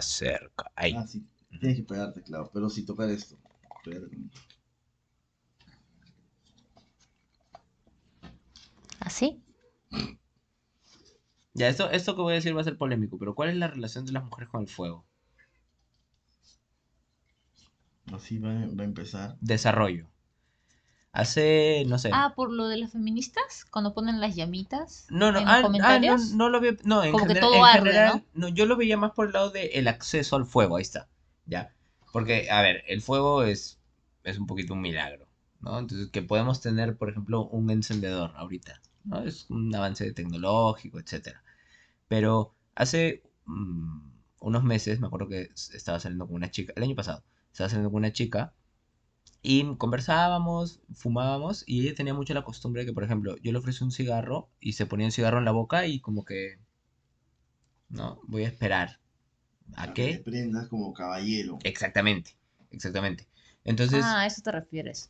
más cerca. Ahí. Ah, sí. Tienes que pegarte, claro. Pero si tocar esto. ¿Así? Ya, esto, esto que voy a decir va a ser polémico, pero ¿cuál es la relación de las mujeres con el fuego? Así va, va a empezar. Desarrollo. Hace, no sé. Ah, por lo de las feministas, cuando ponen las llamitas no, no, en ah, los ah, no, comentarios. no lo veo. No, en, Como que gener- todo en arde, general, ¿no? yo lo veía más por el lado del acceso al fuego, ahí está. ¿Ya? Porque, a ver, el fuego es, es un poquito un milagro, ¿no? Entonces, que podemos tener, por ejemplo, un encendedor ahorita, ¿no? Es un avance tecnológico, etcétera. Pero hace mm, unos meses, me acuerdo que estaba saliendo con una chica, el año pasado, estaba saliendo con una chica y conversábamos, fumábamos y ella tenía mucho la costumbre de que, por ejemplo, yo le ofrecí un cigarro y se ponía un cigarro en la boca y como que, no, voy a esperar. ¿A Para que te qué? prendas como caballero. Exactamente, exactamente. Entonces, Ah, a eso te refieres.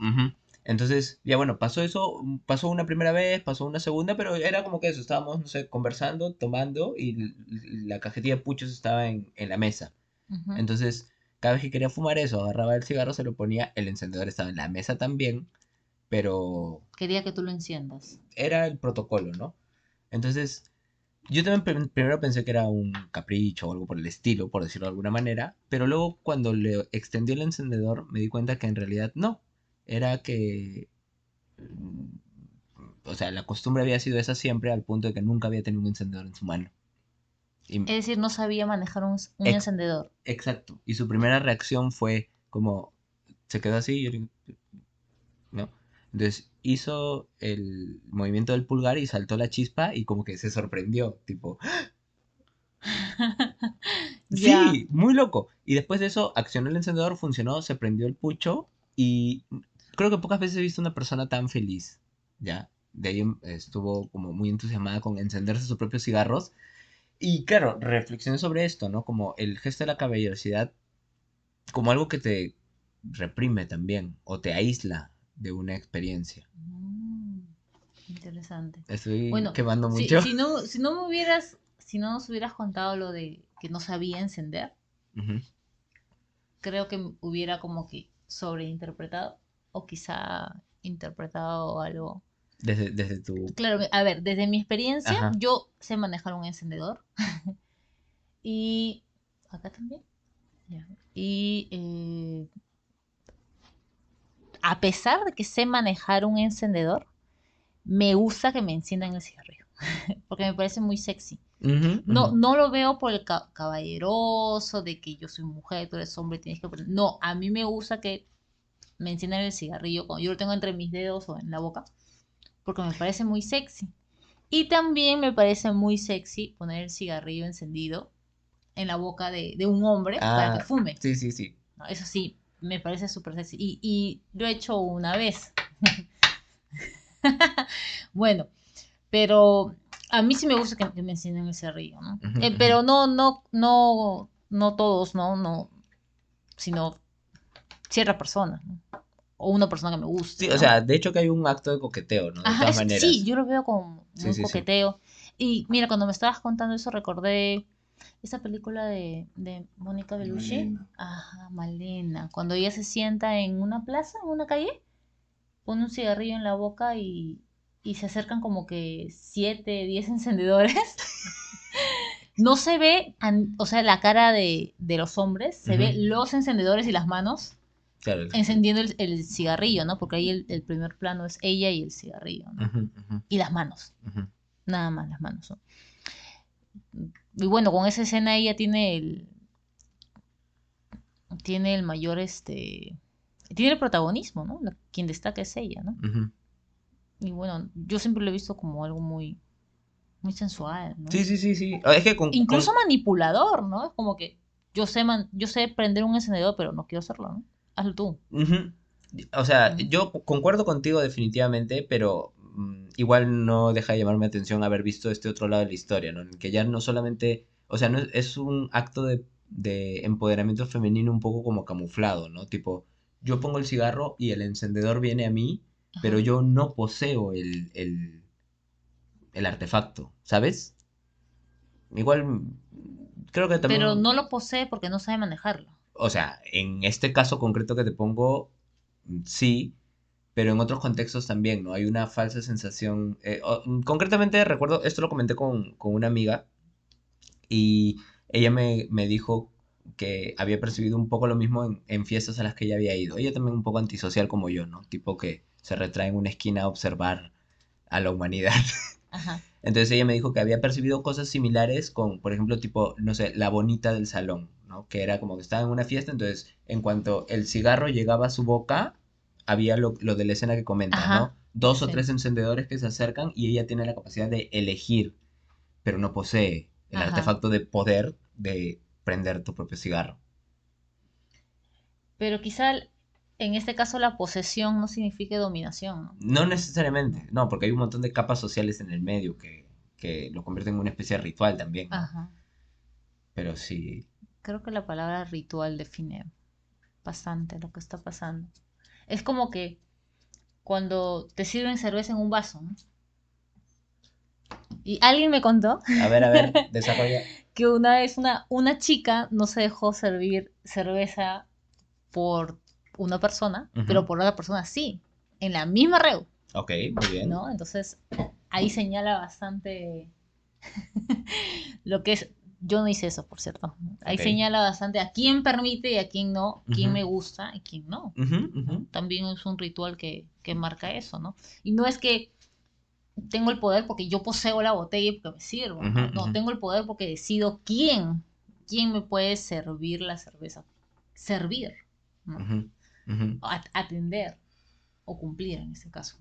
Entonces, ya bueno, pasó eso, pasó una primera vez, pasó una segunda, pero era como que eso, estábamos, no sé, conversando, tomando y la cajetilla de puchos estaba en, en la mesa. Entonces, cada vez que quería fumar eso, agarraba el cigarro, se lo ponía, el encendedor estaba en la mesa también, pero Quería que tú lo enciendas. era el protocolo, ¿no? Entonces, yo también prim- primero pensé que era un capricho o algo por el estilo, por decirlo de alguna manera, pero luego cuando le extendió el encendedor me di cuenta que en realidad no, era que, mm, o sea, la costumbre había sido esa siempre al punto de que nunca había tenido un encendedor en su mano. Y, Es decir, no sabía manejar un, un Ex- encendedor. exacto, y su primera reacción fue como, se quedó así, y yo ¿no? Entonces hizo el movimiento del pulgar y saltó la chispa y como que se sorprendió, tipo, Ya. sí, muy loco. Y después de eso accionó el encendedor, funcionó, se prendió el pucho y creo que pocas veces he visto una persona tan feliz, ¿ya? De ahí em- estuvo como muy entusiasmada con encenderse sus propios cigarros. Y claro, reflexioné sobre esto, ¿no? Como el gesto de la caballerosidad como algo que te reprime también o te aísla de una experiencia. Mm, interesante. Estoy Bueno, quemando mucho. si no, si no me hubieras, si no nos hubieras contado lo de que no sabía encender, creo que hubiera como que sobreinterpretado o quizá interpretado algo. Desde, desde tu... Claro, a ver, desde mi experiencia, Ajá. yo sé manejar un encendedor y acá también. Ya. Y eh, a pesar de que sé manejar un encendedor, me gusta que me enciendan el cigarrillo porque me parece muy sexy. No, no lo veo por el ca- caballeroso de que yo soy mujer, tú eres hombre, tienes que... No, a mí me gusta que me enciendan el cigarrillo cuando yo lo tengo entre mis dedos o en la boca, porque me parece muy sexy. Y también me parece muy sexy poner el cigarrillo encendido en la boca de, de un hombre para Ah, que fume. Sí, sí, sí. ¿no? Eso sí, me parece súper sexy. Y, y lo he hecho una vez. bueno, pero a mí sí me gusta que, me enciendan el cigarrillo, ¿no? Eh, pero no, no, no, no todos, ¿no? No, sino cierta persona, ¿no? O una persona que me guste. Sí, ¿no? o sea, de hecho que hay un acto de coqueteo, ¿no? De Ajá, todas es- maneras. sí, yo lo veo como Sí, muy sí, sí. coqueteo. Y mira, cuando me estabas contando eso, recordé esa película de, de Mónica Bellucci. Malena. Ajá, Malena. Cuando ella se sienta en una plaza, en una calle, pone un cigarrillo en la boca y, y se acercan como que siete, diez encendedores. No se ve, an- o sea, la cara de, de los hombres, se ve Ujú. los encendedores y las manos Claro, el- encendiendo el, el cigarrillo, ¿no? Porque ahí el, el primer plano es ella y el cigarrillo, ¿no? Y las manos, nada más las manos, ¿no? Y bueno, con esa escena ella tiene el tiene el mayor este tiene el protagonismo, ¿no? La- quien destaca es ella, ¿no? Y bueno, yo siempre lo he visto como algo muy muy sensual, ¿no? Sí, sí, sí, sí. Ah, Es que con, Incluso con- manipulador, ¿no? Es como que yo sé man- yo sé prender un encendedor, pero no quiero hacerlo, ¿no? Hazlo tú. O sea, yo co- concuerdo contigo definitivamente, pero mm, igual no deja de llamarme atención haber visto este otro lado de la historia, ¿no? En Que ya no solamente, o sea, no es, es un acto de, de empoderamiento femenino un poco como camuflado, ¿no? Tipo, yo pongo el cigarro y el encendedor viene a mí, pero yo no poseo el, el, el artefacto, ¿sabes? Igual, mm, creo que también... Pero no lo posee porque no sabe manejarlo. O sea, en este caso concreto que te pongo, sí, pero en otros contextos también, ¿no? Hay una falsa sensación. eh, o- mm, concretamente recuerdo, esto lo comenté con, con una amiga y ella me, me dijo que había percibido un poco lo mismo en, en fiestas a las que ella había ido. Ella también un poco antisocial como yo, ¿no? Tipo que se retrae en una esquina a observar a la humanidad. Ajá. Entonces ella me dijo que había percibido cosas similares con, por ejemplo, tipo, no sé, la bonita del salón, ¿no? Que era como que estaba en una fiesta, entonces en cuanto el cigarro llegaba a su boca, había lo, lo de la escena que comenta, Ajá, ¿no? Dos o sí. tres encendedores que se acercan y ella tiene la capacidad de elegir, pero no posee el Ajá. artefacto de poder de prender tu propio cigarro. Pero quizá en este caso la posesión no signifique dominación, ¿no? No necesariamente, no, porque hay un montón de capas sociales en el medio que, que lo convierten en una especie de ritual también, ¿no? Ajá. Pero sí, Creo que la palabra ritual define bastante lo que está pasando. Es como que cuando te sirven cerveza en un vaso, ¿no? Y alguien me contó a ver, a ver, desarrolla. que una vez una, una chica no se dejó servir cerveza por una persona, pero por otra persona sí, en la misma reu, Ok, muy bien. ¿no? Entonces ahí señala bastante lo que es. Yo no hice eso, por cierto. Ahí señala bastante a quién permite y a quién no, quién me gusta y quién no. También es un ritual que, que marca eso, ¿no? Y no es que tengo el poder porque yo poseo la botella y porque me sirvo. ¿no? Tengo el poder porque decido quién, quién me puede servir la cerveza. Servir, ¿no? Atender o cumplir en este caso.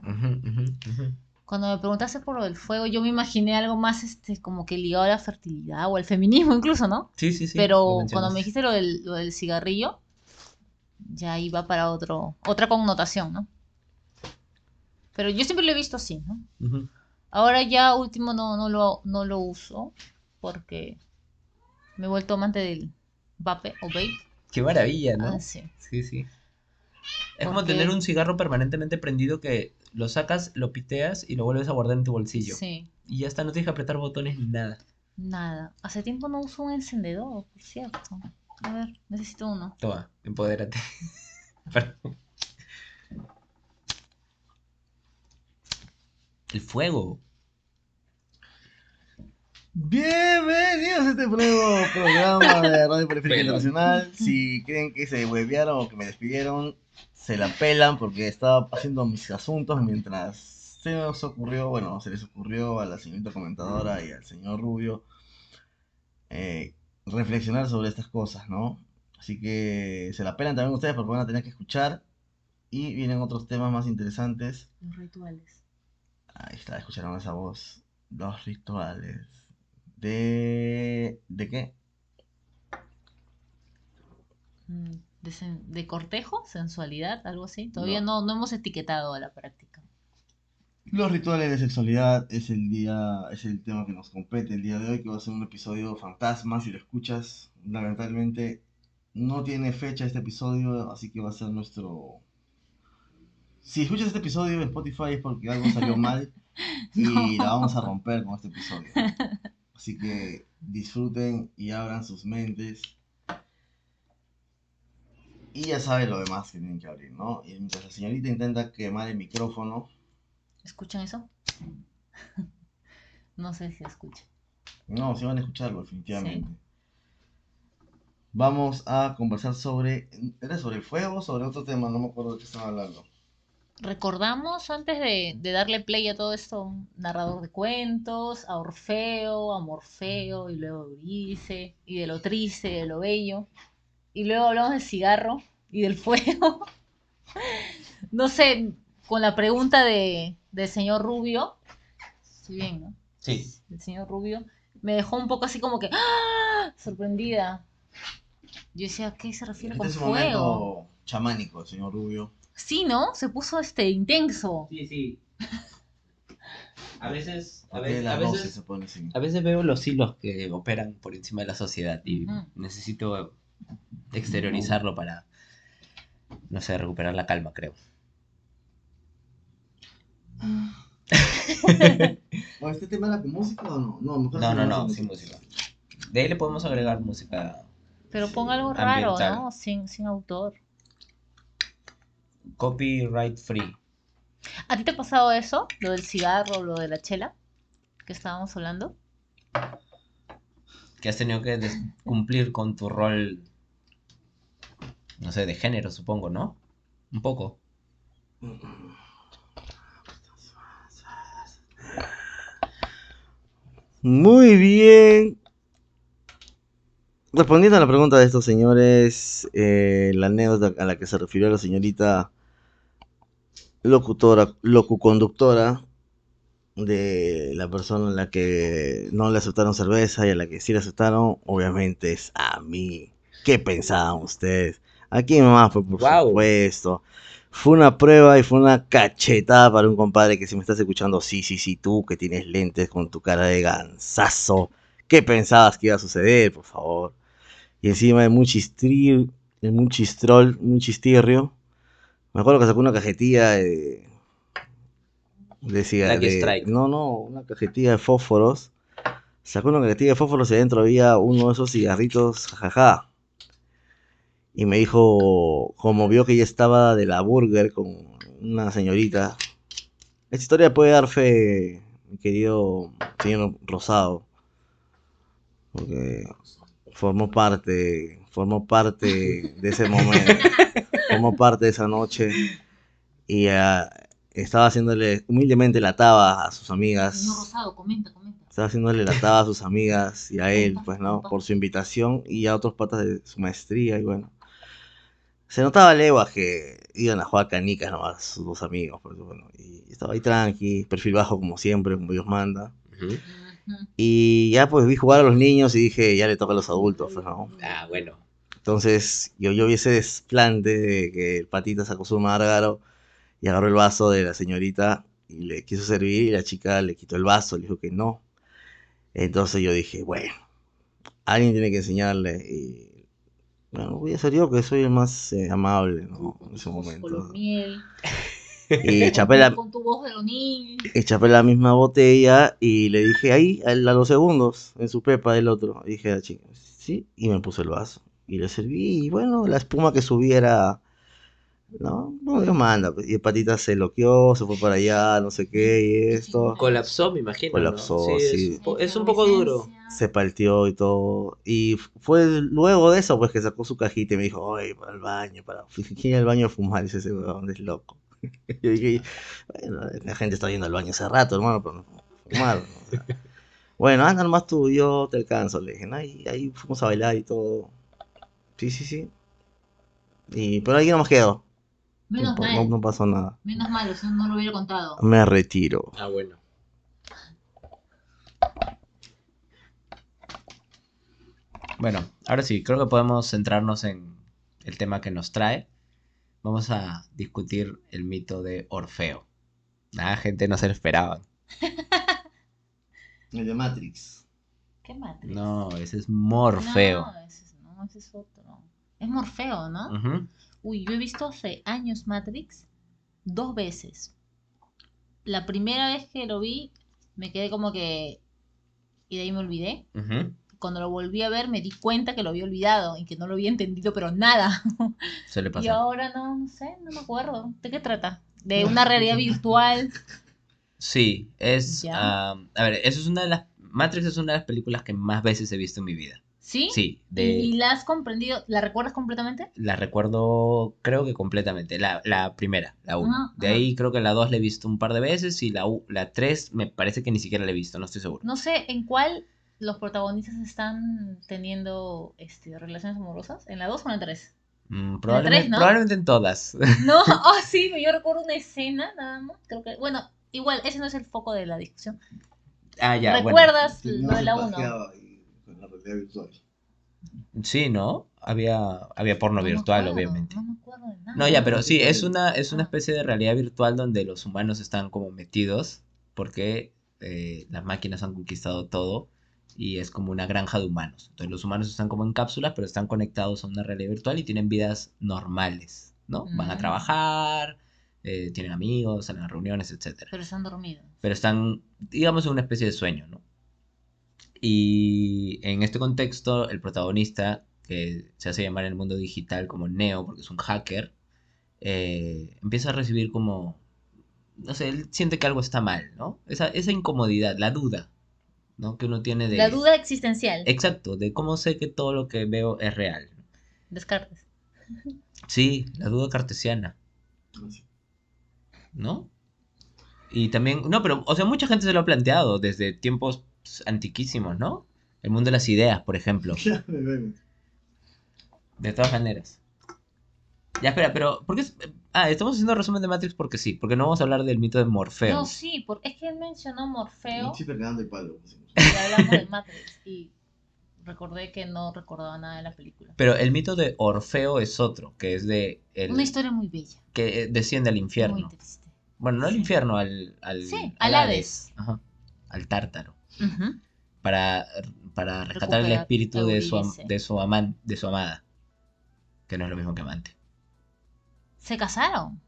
Cuando me preguntaste por lo del fuego, yo me imaginé algo más este, como que ligado a la fertilidad o al feminismo incluso, ¿no? Sí, sí, sí. Pero cuando me dijiste lo del, lo del cigarrillo, ya iba para otro, otra connotación, ¿no? Pero yo siempre lo he visto así, ¿no? Ahora ya último no, no, lo, no lo uso porque me he vuelto amante del vape o vape. Qué maravilla, ¿no? Ah, sí. Sí, sí. Es como tener un cigarro permanentemente prendido que lo sacas, lo piteas y lo vuelves a guardar en tu bolsillo. Sí, Y ya está, no tienes que apretar botones ni nada. nada. Hace tiempo no uso un encendedor, por cierto. A ver, necesito uno. Toma, empodérate. Perdón. El fuego. Bienvenidos a este nuevo programa de Radio Periférica. Internacional. Si creen que se huevearon o que me despidieron, se la pelan porque estaba haciendo mis asuntos mientras se nos ocurrió, bueno, se les ocurrió a la señorita comentadora y al señor Rubio eh, reflexionar sobre estas cosas, ¿no? Así que se la pelan también ustedes porque van a tener que escuchar y vienen otros temas más interesantes. Los rituales. Ahí está, escucharon esa voz. Los rituales. ¿De. ¿De qué? Mm, De, sen- de cortejo, sensualidad, algo así. Todavía No. no, no hemos etiquetado a la práctica. Los rituales de sexualidad es el día, es el tema que nos compete el día de hoy, que va a ser un episodio fantasma, si lo escuchas, lamentablemente no tiene fecha este episodio, así que va a ser nuestro... Si escuchas este episodio en Spotify es porque algo salió mal y No. la vamos a romper con este episodio. Así que disfruten y abran sus mentes. Y ya saben lo demás que tienen que abrir, ¿no? Y mientras la señorita intenta quemar el micrófono, ¿Escuchan eso? no sé si escuchan. No, sí van a escucharlo, definitivamente. Vamos a conversar sobre. ¿Era sobre el fuego o sobre otro tema? No me acuerdo de qué estaban hablando. Recordamos antes de, de darle play a todo esto, un narrador de cuentos, a Orfeo, a Morfeo, y luego Euridice, y de lo triste, de lo bello. Y luego hablamos del cigarro y del fuego. no sé, con la pregunta de, del señor Rubio, estoy bien, ¿no? Sí. El señor Rubio, me dejó un poco así como que, ¡ah! sorprendida. Yo decía, ¿a qué se refiere Este con es un fuego? momento chamánico, el señor Rubio. Sí, ¿no? Se puso este intenso. Sí, sí. A veces, a veces, la a veces, se pone así. a veces veo los hilos que operan por encima de la sociedad y necesito exteriorizarlo para, no sé, recuperar la calma, creo. ¿O este tema era con música o no? No, mejor No, no, no, música. sin música. De ahí le podemos agregar música. Pero pon algo raro. ¿no? Sin, sin autor. Copyright free. ¿A ti te ha pasado eso? Lo del cigarro, lo de la chela, que estábamos hablando. Que has tenido que cumplir con tu rol. No sé, de género, supongo, ¿no? Un poco. Muy bien. Respondiendo a la pregunta de estos señores, eh, la anécdota a la que se refirió la señorita locutora, locuconductora de la persona a la que no le aceptaron cerveza y a la que sí le aceptaron, obviamente es a mí. ¿Qué pensaban ustedes? ¿A quién más fue, por Guau. supuesto? Fue una prueba y fue una cachetada para un compadre que si me estás escuchando, sí, sí, sí, tú que tienes lentes con tu cara de gansazo. ¿Qué pensabas que iba a suceder, por favor? Y encima de un chistri, de un chistrol, un chistirrio. Me acuerdo que sacó una cajetilla de. de ciga- Lucky de-. No, no, una cajetilla de fósforos. Sacó una cajetilla de fósforos y adentro había uno de esos cigarritos, jajaja. Y me dijo, como vio que ya estaba de la burger con una señorita. Esta historia puede dar fe, mi querido señor Rosado. Porque formó parte, formó parte de ese momento, formó parte de esa noche y ah, estaba haciéndole humildemente la taba a sus amigas, Señor Rosado, comenta, comenta. estaba haciéndole la taba a sus amigas y a él, pues no, por su invitación y a otros patas de su maestría y bueno. Se notaba leguas que iban a jugar canicas nomás sus dos amigos, pues, bueno, y estaba ahí tranqui, perfil bajo como siempre, como Dios manda. Ujú. Ujú. Y ya pues vi jugar a los niños y dije, ya le toca a los adultos, pues, ¿no? Ah, bueno. Entonces yo, yo vi ese desplante de que el patita sacó su márgaro y agarró el vaso de la señorita y le quiso servir y la chica le quitó el vaso, le dijo que no. Entonces yo dije, bueno, alguien tiene que enseñarle y bueno, voy a ser yo que soy el más eh, amable, ¿no? En ese momento. Colomiel, Y chapé la, Con tu voz de O'Neill. y chapé la misma botella y le dije ahí, a, a los segundos, en su pepa del otro. Y dije a la chica, sí, y me puso el vaso. Y le serví, y bueno, la espuma que subiera, no, no Dios manda. pues, Y el patita se loqueó, se fue para allá, no sé qué, y esto. Colapsó, me imagino. Colapsó, ¿no? sí. Es, po- es un poco duro. Se partió y todo. Y fue luego de eso, pues, que sacó su cajita y me dijo, oye, para el baño, para... ¿Quién al baño a fumar? Dice ese weón, es loco. Yo dije, bueno, la gente está yendo al baño hace rato, hermano, pero no fumar. ¿no? O sea, bueno, anda nomás tú, yo te alcanzo, le dije, ¿no? Y ahí fuimos a bailar y todo. Sí, sí, sí. Y, pero ahí no más quedó. Menos no, mal. no- no pasó nada. Menos mal, si no, no lo hubiera contado. Me retiro. Ah, bueno. Bueno, ahora sí, creo que podemos centrarnos en el tema que nos trae. Vamos a discutir el mito de Orfeo. Nada, gente, no se lo esperaban. El de Matrix. ¿Qué Matrix? No, ese es Morfeo. No, ese es, no, ese es otro. Es Morfeo, ¿no? Uy, yo he visto hace años Matrix dos veces. La primera vez que lo vi, me quedé como que... Y de ahí me olvidé. Cuando lo volví a ver, me di cuenta que lo había olvidado y que no lo había entendido, pero nada. Suele Y pasar. ahora no, no sé, no me acuerdo. ¿De qué trata? De una realidad virtual. Sí, es... Ah, a ver, eso es una de las... Matrix es una de las películas que más veces he visto en mi vida. ¿Sí? Sí, ¿Y, de... y la has comprendido? ¿La recuerdas completamente? La recuerdo, creo que completamente. La, la primera, la 1. Ajá, de ahí creo que la 2 la he visto un par de veces y la, u- la 3 me parece que ni siquiera la he visto, no estoy seguro. No sé en cuál los protagonistas están teniendo este, relaciones amorosas. ¿En la 2 o en la 3? Mm, probablemente, tres, ¿no? probablemente en todas. No, oh sí, yo recuerdo una escena nada más. Creo que, bueno, igual, ese no es el foco de la discusión. ah, ya, bueno. ¿Recuerdas lo de la 1? Con la realidad virtual. Sí, ¿no? Había, había porno No virtual, acuerdo, obviamente. No me acuerdo de nada. No, ya, pero sí, es una, es una Ah. especie de realidad virtual donde los humanos están como metidos porque eh, las máquinas han conquistado todo y es como una granja de humanos. Entonces los humanos están como en cápsulas, pero están conectados a una realidad virtual y tienen vidas normales, ¿no? Van a Mm. trabajar, eh, tienen amigos, salen a reuniones, etc. Pero están dormidos. Pero están, digamos, en una especie de sueño, ¿no? Y en este contexto, el protagonista, que se hace llamar en el mundo digital como Neo, porque es un hacker, eh, empieza a recibir como, no sé, él siente que algo está mal, ¿no? Esa, esa incomodidad, la duda, ¿no? Que uno tiene de... La duda existencial. Exacto, de cómo sé que todo lo que veo es real. Descartes. Sí, la duda cartesiana. ¿no? Y también, no, pero, o sea, mucha gente se lo ha planteado desde tiempos antiquísimos, ¿no? El mundo de las ideas, por ejemplo. De todas maneras. Ya, espera, pero, ¿por qué? Ah, estamos haciendo resumen de Matrix porque sí, porque no vamos a hablar del mito de Morfeo. No, sí, porque es que él mencionó Morfeo Un chiste cagando de palo. y hablamos de Matrix y recordé que no recordaba nada de la película. Pero el mito de Orfeo es otro, que es de el Una historia muy bella, que eh, desciende al muy infierno. triste. Bueno, no al Sí. infierno, al al, Sí, al Hades. Ajá, al tártaro. Ujú. Para, para rescatar el espíritu de su, de su aman- de su amada. Que no es lo mismo que amante. Se casaron.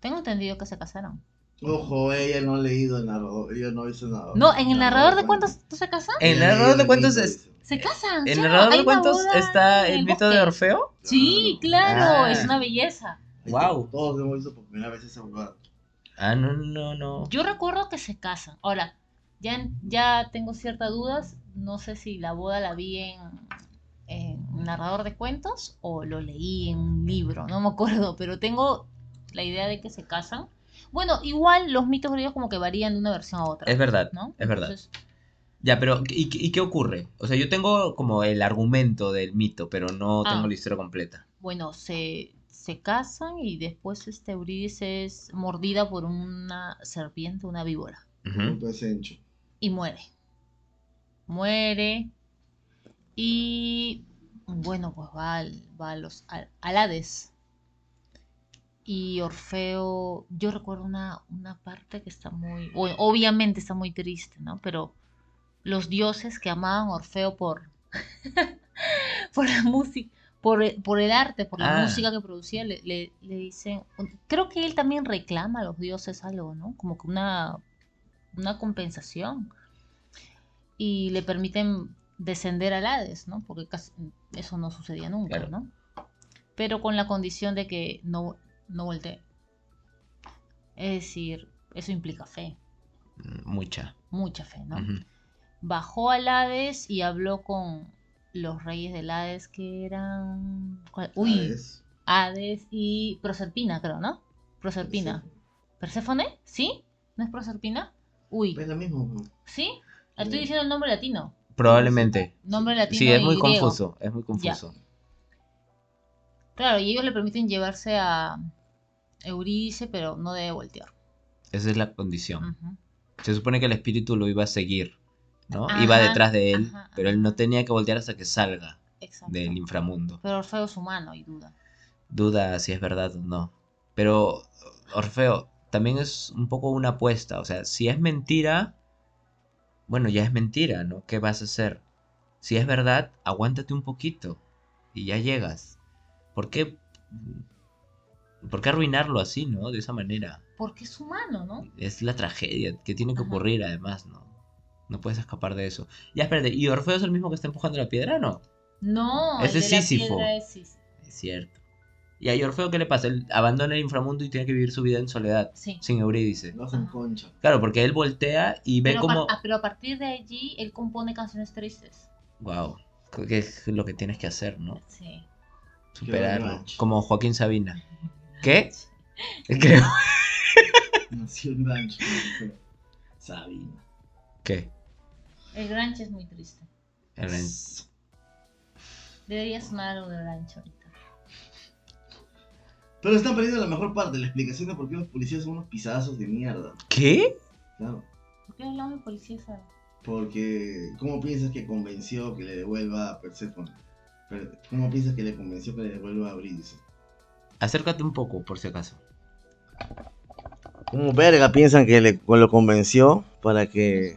Tengo entendido que se casaron. Ojo, ella no ha leído el narrador. Ella no ha visto nada. No, en el narrador de cuentos no se casan. En el narrador de cuentos es- Se casan. ¿En el narrador de cuentos está el mito de. Orfeo? Sí, claro, Ah. es una belleza. Guau. Todos hemos visto por primera vez esa jugada. Ah, no, no, no. Yo recuerdo que se casan. Ahora, ya, ya tengo ciertas dudas. No sé si la boda la vi en, narrador de cuentos o lo leí en un libro. No me acuerdo, pero tengo la idea de que se casan. Bueno, igual los mitos griegos como que varían de una versión a otra. Es verdad, ¿no? es verdad. Entonces, Ya, pero ¿y, qué- y qué ocurre? O sea, yo tengo como el argumento del mito, pero no Ah. tengo la historia completa. bueno, se, se casan y después este Eurídice es mordida por una serpiente, una víbora. Hencho. y muere. Muere. Y bueno, pues va, al, va a los, al, al Hades. Y Orfeo, yo recuerdo una, una parte que está muy, obviamente está muy triste, ¿no? Pero los dioses que amaban a Orfeo por, por la música, por, el- por el arte, por la Ah. música que producía, le, le, le dicen, creo que él también reclama a los dioses algo, ¿no? Como que una, una compensación. Y le permiten descender al Hades, ¿no? Porque casi- eso no sucedía nunca, Claro. ¿no? Pero con la condición de que no, no voltee. Es decir, eso implica fe, Mm, Mucha. mucha fe, ¿no? Bajó al Hades y habló con los reyes del Hades que eran... ¿cuál? Uy, ¿Sabes? Hades y Proserpina, creo, ¿no? Proserpina. ¿Perséfone? ¿Sí? ¿No es Proserpina? Uy, Es lo mismo. ¿sí? Estoy diciendo el nombre latino. Probablemente. Nombre latino Sí, es y muy griego. confuso, es muy confuso. Claro, y ellos le permiten llevarse a Eurídice, pero no debe voltear. Esa es la condición. Se supone que el espíritu lo iba a seguir, ¿no? Ajá, iba detrás de él, ajá, pero él no tenía que voltear hasta que salga Exacto. del inframundo. Pero Orfeo es humano y duda. Duda si es verdad o no. Pero Orfeo también es un poco una apuesta. O sea, si es mentira, bueno, ya es mentira, ¿no? ¿Qué vas a hacer? Si es verdad, aguántate un poquito y ya llegas. ¿Por qué? ¿Por qué arruinarlo así, no? De esa manera. Porque es humano, ¿no? Es la tragedia que tiene que Ajá. ocurrir además, ¿no? No puedes escapar de eso. Ya, espérate, ¿y Orfeo es el mismo que está empujando la piedra, no? No, Ese Sísifo. es Sísifo. Es cierto. ¿Y a Orfeo qué le pasa? Él abandona el inframundo y tiene que vivir su vida en soledad, Sí. sin Eurídice. Lo hacen Ajá. concha. Claro, porque él voltea y ve Pero, como... a, ah, pero a partir de allí, él compone canciones tristes. Wow, que es lo que tienes que hacer, ¿no? Sí. Superarlo. Como Joaquín Sabina. ¿Qué? Creo. Nació en rancho. Sabina. ¿Qué? El Granch es muy triste. El ren- Debería sonar algo ahorita. Pero están perdiendo la mejor parte, la explicación de por qué los policías son unos pisadazos de mierda. ¿Qué? Claro. ¿Por qué hablamos de policía? esa? Porque, ¿cómo piensas que convenció que le devuelva a Persephone? Per- ¿Cómo piensas que le convenció que le devuelva a Eurídice? Acércate un poco, por si acaso. ¿Cómo verga piensan que le, lo convenció para que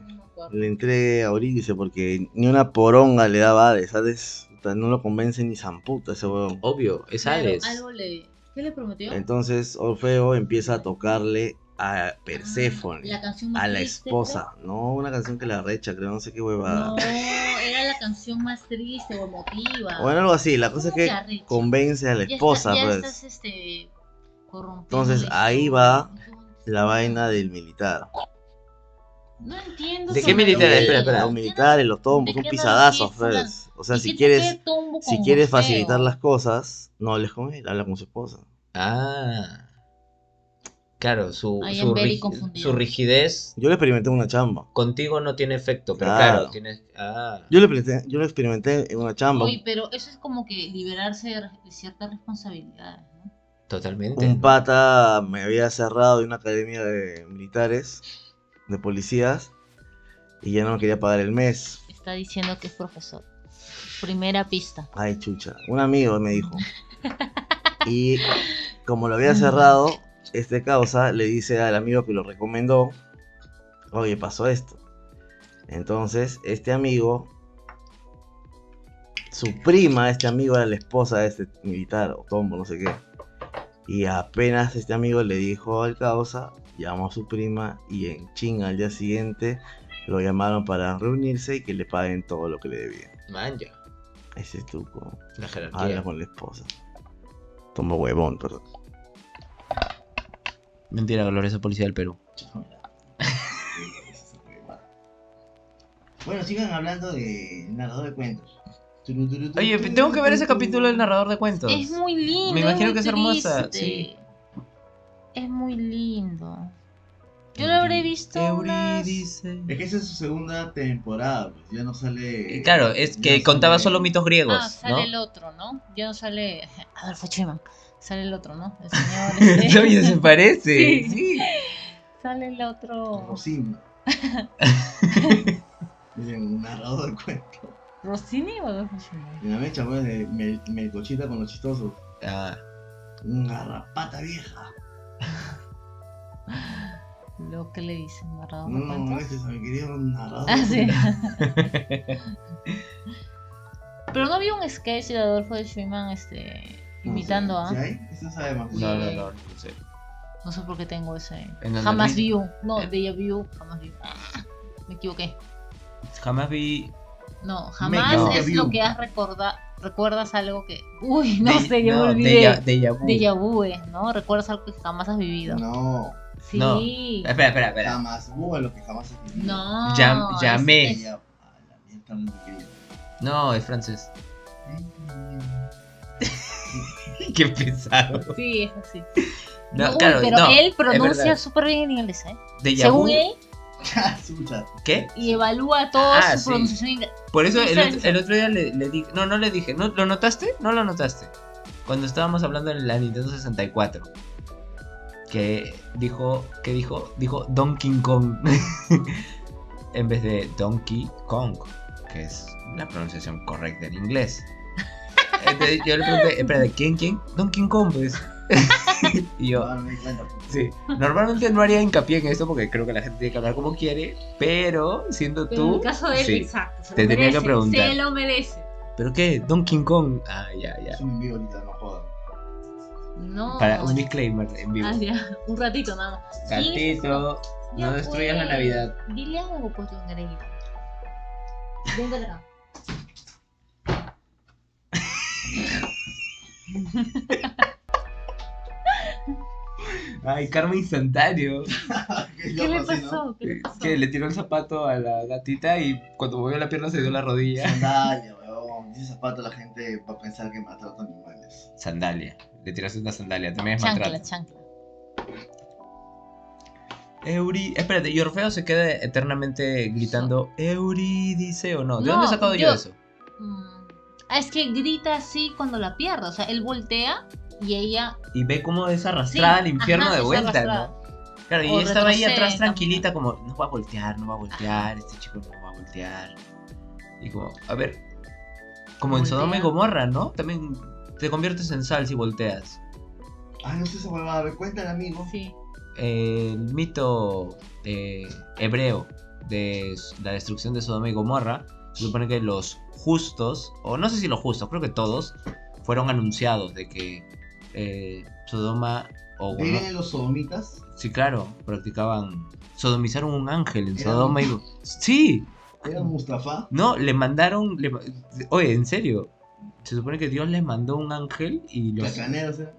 le entregue a Eurídice? Porque ni una poronga le daba a Hades. Hades no lo convence ni zamputa ese huevón. Obvio, es Hades. algo le, ¿Qué le prometió? Entonces Orfeo empieza a tocarle a Perséfone, La canción más a la triste, esposa. No, una canción que la recha, creo, no sé qué huevada. No, era la canción más triste o emotiva. Bueno, algo así. La cosa es ¿Cómo que arrecha? convence a la Ya esposa, ya pues. estás, este, Entonces, ahí va La vaina del militar. No entiendo. ¿De qué militar? analogía. Espera, espera. Los militares, los tombos, ¿De son qué pisadazos, analogía pues. O sea, ¿Y si quieres, si quieres facilitar las cosas, no hables con él, habla con su esposa. Ah. Claro, su, I su, rig- rigidez Yo lo experimenté en una chamba. contigo no tiene efecto, pero Claro. claro, tienes. Ah. Yo lo experimenté, yo lo experimenté en una chamba. Uy, pero eso es como que liberarse de, de ciertas responsabilidades, ¿no? Totalmente. Un pata me había cerrado de una academia de militares, de policías, y ya no me quería pagar el mes. Está diciendo que es profesor. Primera pista. Ay, chucha. Un amigo me dijo. Y como lo había cerrado, este causa le dice al amigo que lo recomendó, oye, pasó esto. Entonces, este amigo, su prima, este amigo era la esposa de este militar, o tombo, no sé qué. Y apenas este amigo le dijo al causa, llamó a su prima y en chinga al día siguiente lo llamaron para reunirse y que le paguen todo lo que le debían. Man, ya. Ese es truco. La jerarquía. Habla con la esposa. Toma huevón, pero. Mentira, gloriosa policía del Perú. Bueno, sigan hablando de narrador de cuentos. Oye, tengo que ver ese capítulo del narrador de cuentos. Es muy lindo. Me imagino muy que es hermosa, sí. Es muy lindo. Yo lo habré visto unas... Es que esa es su segunda temporada, pues ya no sale. Y Claro, es que no contaba sale- solo mitos griegos, Ah, sale ¿no? el otro, ¿no? Ya no sale Adolfo Schumann. Sale el otro, ¿no? El señor... este- Oye, se parece. Sí. Sí. Sale el otro... Rosín. Dicen narrador de cuentos. ¿Rossini o Adolfo Schumann? Y la mecha, pues, de Mel- Melcochita con los chistosos. Ah, Una garrapata vieja. Lo que le dicen, narrador No, de no, cuentos. es mi querido narrador. Ah, sí. de Pero no había un sketch de Adolfo de Schumann este, imitando a... ¿Sí hay? Eso sabe más. no, no, no, no sé. No sé por qué tengo ese. ¿En dónde Jamás vi? No, Eh. Deja View. Jamás view. Ah, me equivoqué. Jamás vi. No, jamás No. es lo que has recordado. Recuerdas algo que. Uy, no de- sé, yo no, me olvidé. déjà vu. Déjà vu es, ¿no? Recuerdas algo que jamás has vivido. No, Sí. No. Espera, espera, espera. jamás hubo lo que jamás. No. Llam- llamé. es-. No, es francés. Qué pesado. Sí, es así. No, Uy, claro, pero no, él pronuncia súper bien el inglés, ¿eh? Déjà Según vu, él. ¿Qué? y evalúa toda Ah, su sí. pronunciación inglés. Por eso el, otro- sí. el otro día le, le dije. No, no le dije. ¿No, ¿Lo notaste? No lo notaste. Cuando estábamos hablando de la Nintendo 64. Que dijo. ¿Qué dijo? Dijo Donkey Kong. en vez de Donkey Kong. Que es la pronunciación correcta en inglés. Entonces yo le pregunté, espera, ¿de quién, quién? Donkey Kong, pues. y yo, No, no cuenta. sí. Normalmente no haría hincapié en esto porque creo que la gente tiene que hablar como quiere. Pero siendo Pero tú. en el caso de él, sí. exacto. Te tenía que preguntar. Se lo merece. ¿Pero qué? Donkey Kong. Ah, ya, ya. Es un envío ahorita, no. No. Para un disclaimer en vivo. Ah, ya, un ratito nada más. Gatito, Ya, no destruyas la. Navidad. Dile algo, pues, don Grey. Venga acá. Ay, karma instantáneo. ¿Qué le pasó? ¿Qué le pasó? Que le tiró el zapato a la gatita y cuando movió la pierna se dio la rodilla. Sandalia, weón. Ese zapato la gente va a pensar que maltrata animales. Sandalia. Le tiraste una sandalia, también es Chancla, maltrato. chancla. Euri... Espérate, ¿y Orfeo se queda eternamente gritando Eurídice o no? ¿De No, dónde he sacado yo, yo- eso? Mm. Ah, es que grita así cuando la pierde. O sea, él voltea y ella. Y ve cómo es arrastrada Sí, al infierno ajá, de vuelta. ¿no? Claro, y O estaba ahí atrás tranquilita como, no va a voltear, no va a voltear, este chico no va a voltear. Y como, a ver, como en. Sodoma y Gomorra, ¿no? También te conviertes en sal si volteas. Ah, no sé esa huevada. A ver, cuéntale, amigo. Sí. El mito eh, hebreo de la destrucción de Sodoma y Gomorra se supone que los justos, o no sé si los justos, creo que todos, fueron anunciados de que eh, Sodoma o ¿De Gomorra- vienen los sodomitas? Sí, claro, practicaban. Sodomizaron un ángel en Era Sodoma y un- Go- Sí, ¿Era Mustafa? no, le mandaron. le Oye, en serio. Se supone que Dios les mandó un ángel y los,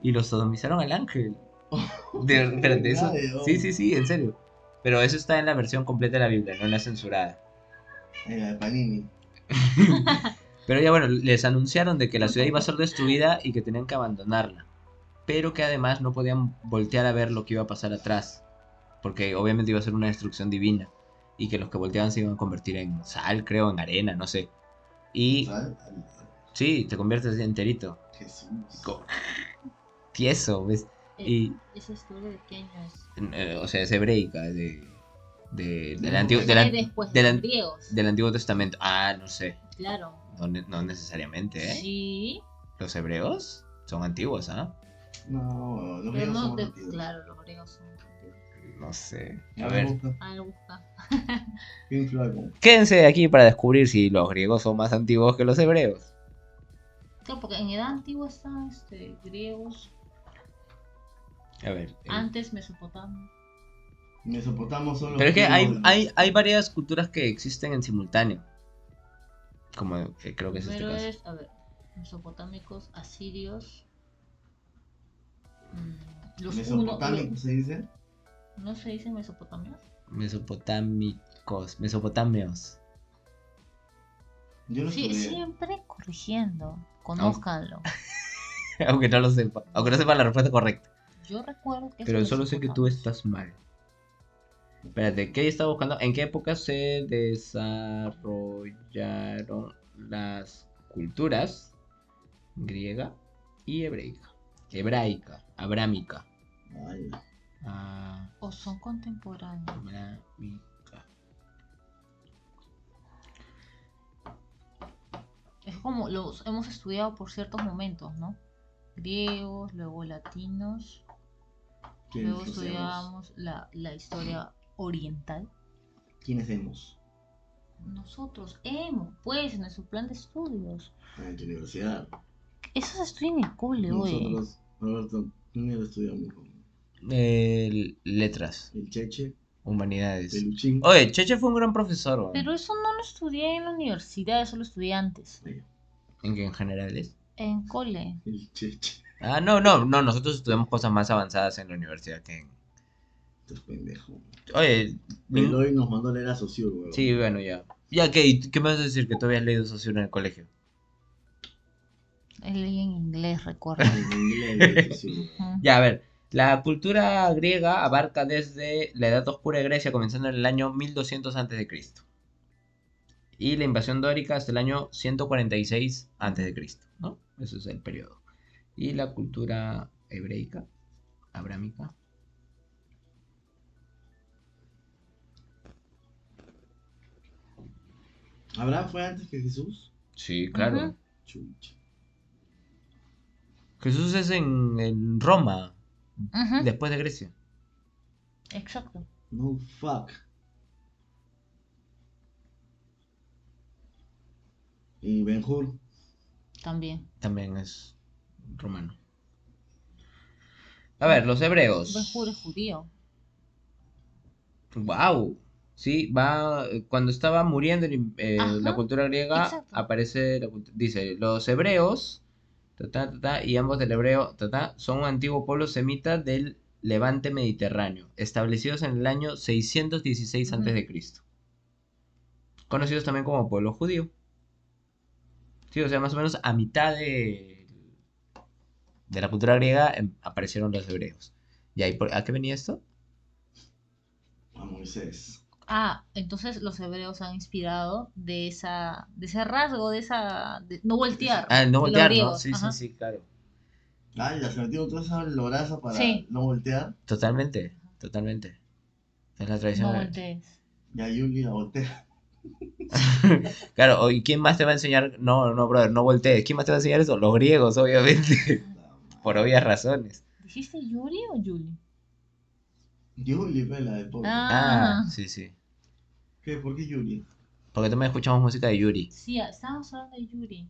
y los sodomizaron al ángel. De, eso. Ay, oh. Sí, sí, sí, en serio. Pero eso está en la versión completa de la Biblia, no en la censurada. Era de Panini. Pero ya bueno, les anunciaron de que la ciudad iba a ser destruida y que tenían que abandonarla. Pero que además no podían voltear a ver lo que iba a pasar atrás. Porque obviamente iba a ser una destrucción divina. Y que los que volteaban se iban a convertir en sal, creo, en arena, no sé. Y. sí, te conviertes enterito. Jesús. Co- Tieso, ¿ves? Y, ¿Esa historia de qué año es? eh, o sea, es hebreica, de, de- del, No, antiguo, del, an- después del de an- los griegos. del Antiguo Testamento. Ah, no sé. Claro. No, ne- no necesariamente, ¿eh? Sí. Los hebreos son antiguos, ¿ah? No, los Pero no, son de- antiguos. claro, los griegos son antiguos. No sé. A A ver. Ah, lo busca. Quédense aquí para descubrir si los griegos son más antiguos que los hebreos. Claro, porque en edad antigua están este, griegos, A ver. eh, antes Mesopotamia. Mesopotamos son los Pero es que hay, hay, hay varias culturas que existen en simultáneo. Como eh, creo que es este Primero caso. es, a ver, mesopotámicos, asirios. mm, los uno, Mesopotámico se dice. ¿No se dice Mesopotamia? Mesopotámicos, mesopotamios. Yo lo Sí, estudié. siempre corrigiendo. Conózcanlo. aunque no lo sepa. Aunque no sepa la respuesta correcta. Yo recuerdo que Pero solo sé que tú estás mal. Espérate, ¿qué estaba buscando? ¿En qué época se desarrollaron las culturas griega y hebreica? Hebraica, abrámica. Ah, O son contemporáneos. abrámica. Es como los hemos estudiado por ciertos momentos, ¿no? Griegos, luego latinos, ¿quiénes luego hacemos? estudiábamos la, la historia oriental. ¿Quiénes hemos? Nosotros hemos, pues, en nuestro plan de estudios. En tu universidad. Eso se estudia en el cole, oye. Nosotros, Roberto, ¿dónde lo estudiamos? Eh, letras, El Cheche, humanidades. Oye, Cheche fue un gran profesor. weón. Pero eso no lo estudié en la universidad, eso lo estudié antes. En que en general es. En cole. El Cheche. Ah, no, no, no, nosotros estudiamos cosas más avanzadas en la universidad que en... Estos pendejos. Oye, Eloy nos mandó a leer a Saussure, weón. sí, bueno, ya. Ya, ¿qué, ¿Y ¿qué me vas a decir? Que tú habías leído Saussure en el colegio. Leí en inglés, recuerdo. En inglés leí Saussure. Ya, a ver, la cultura griega abarca desde la Edad Oscura de Grecia, comenzando en el año 1200 a.C. Y la invasión dórica hasta el año 146 a.C., ¿no? Ese es el periodo. Y la cultura hebreica, abrámica. ¿Abraham fue antes que Jesús? Sí, claro. Chucha. Jesús es en, en Roma, Después de Grecia. Exacto. No fuck. Y Ben Hur. También. También es romano. A ver, los hebreos. Ben Hur es judío. Wow. Sí, va. Cuando estaba muriendo eh, la cultura griega, exacto. aparece. dice: Los hebreos, ta, ta, ta, ta, y ambos del hebreo, ta, ta, son un antiguo pueblo semita del levante mediterráneo, establecidos en el año 616 Ujú. a.C. Conocidos también como pueblo judío. Sí, o sea, más o menos a mitad de, de la cultura griega em, aparecieron los hebreos. ¿Y ahí, por- a qué venía esto? A Moisés. Ah, entonces los hebreos han inspirado de esa, de ese rasgo, de esa, de no voltear. Ah, no voltear, ¿no? griegos, Sí, ajá. sí, sí, claro. Ah, ya se metió toda esa loraza para Sí. no voltear. Totalmente, totalmente. Es la tradición. No de- voltees. Ya Yuli la voltea. Claro, ¿y quién más te va a enseñar? No, no, brother, no voltees. ¿Quién más te va a enseñar eso? Los griegos, obviamente. Por obvias razones. ¿Dijiste Yuri o Yuli? Yuli, vela de pobre. Ah, Ah, sí, sí. ¿Qué? ¿Por qué Yuli? Porque también escuchamos música de Yuri. sí, estábamos hablando de Yuri.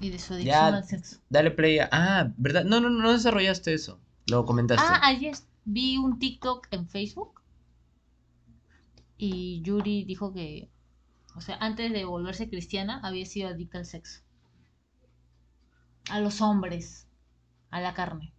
Y de su adicción Ya. al sexo. Dale play a... Ah, ¿verdad? No, no, no desarrollaste eso. Lo comentaste. Ah, ayer vi un TikTok en Facebook y Yuri dijo que, o sea, antes de volverse cristiana había sido adicta al sexo. A los hombres, a la carne.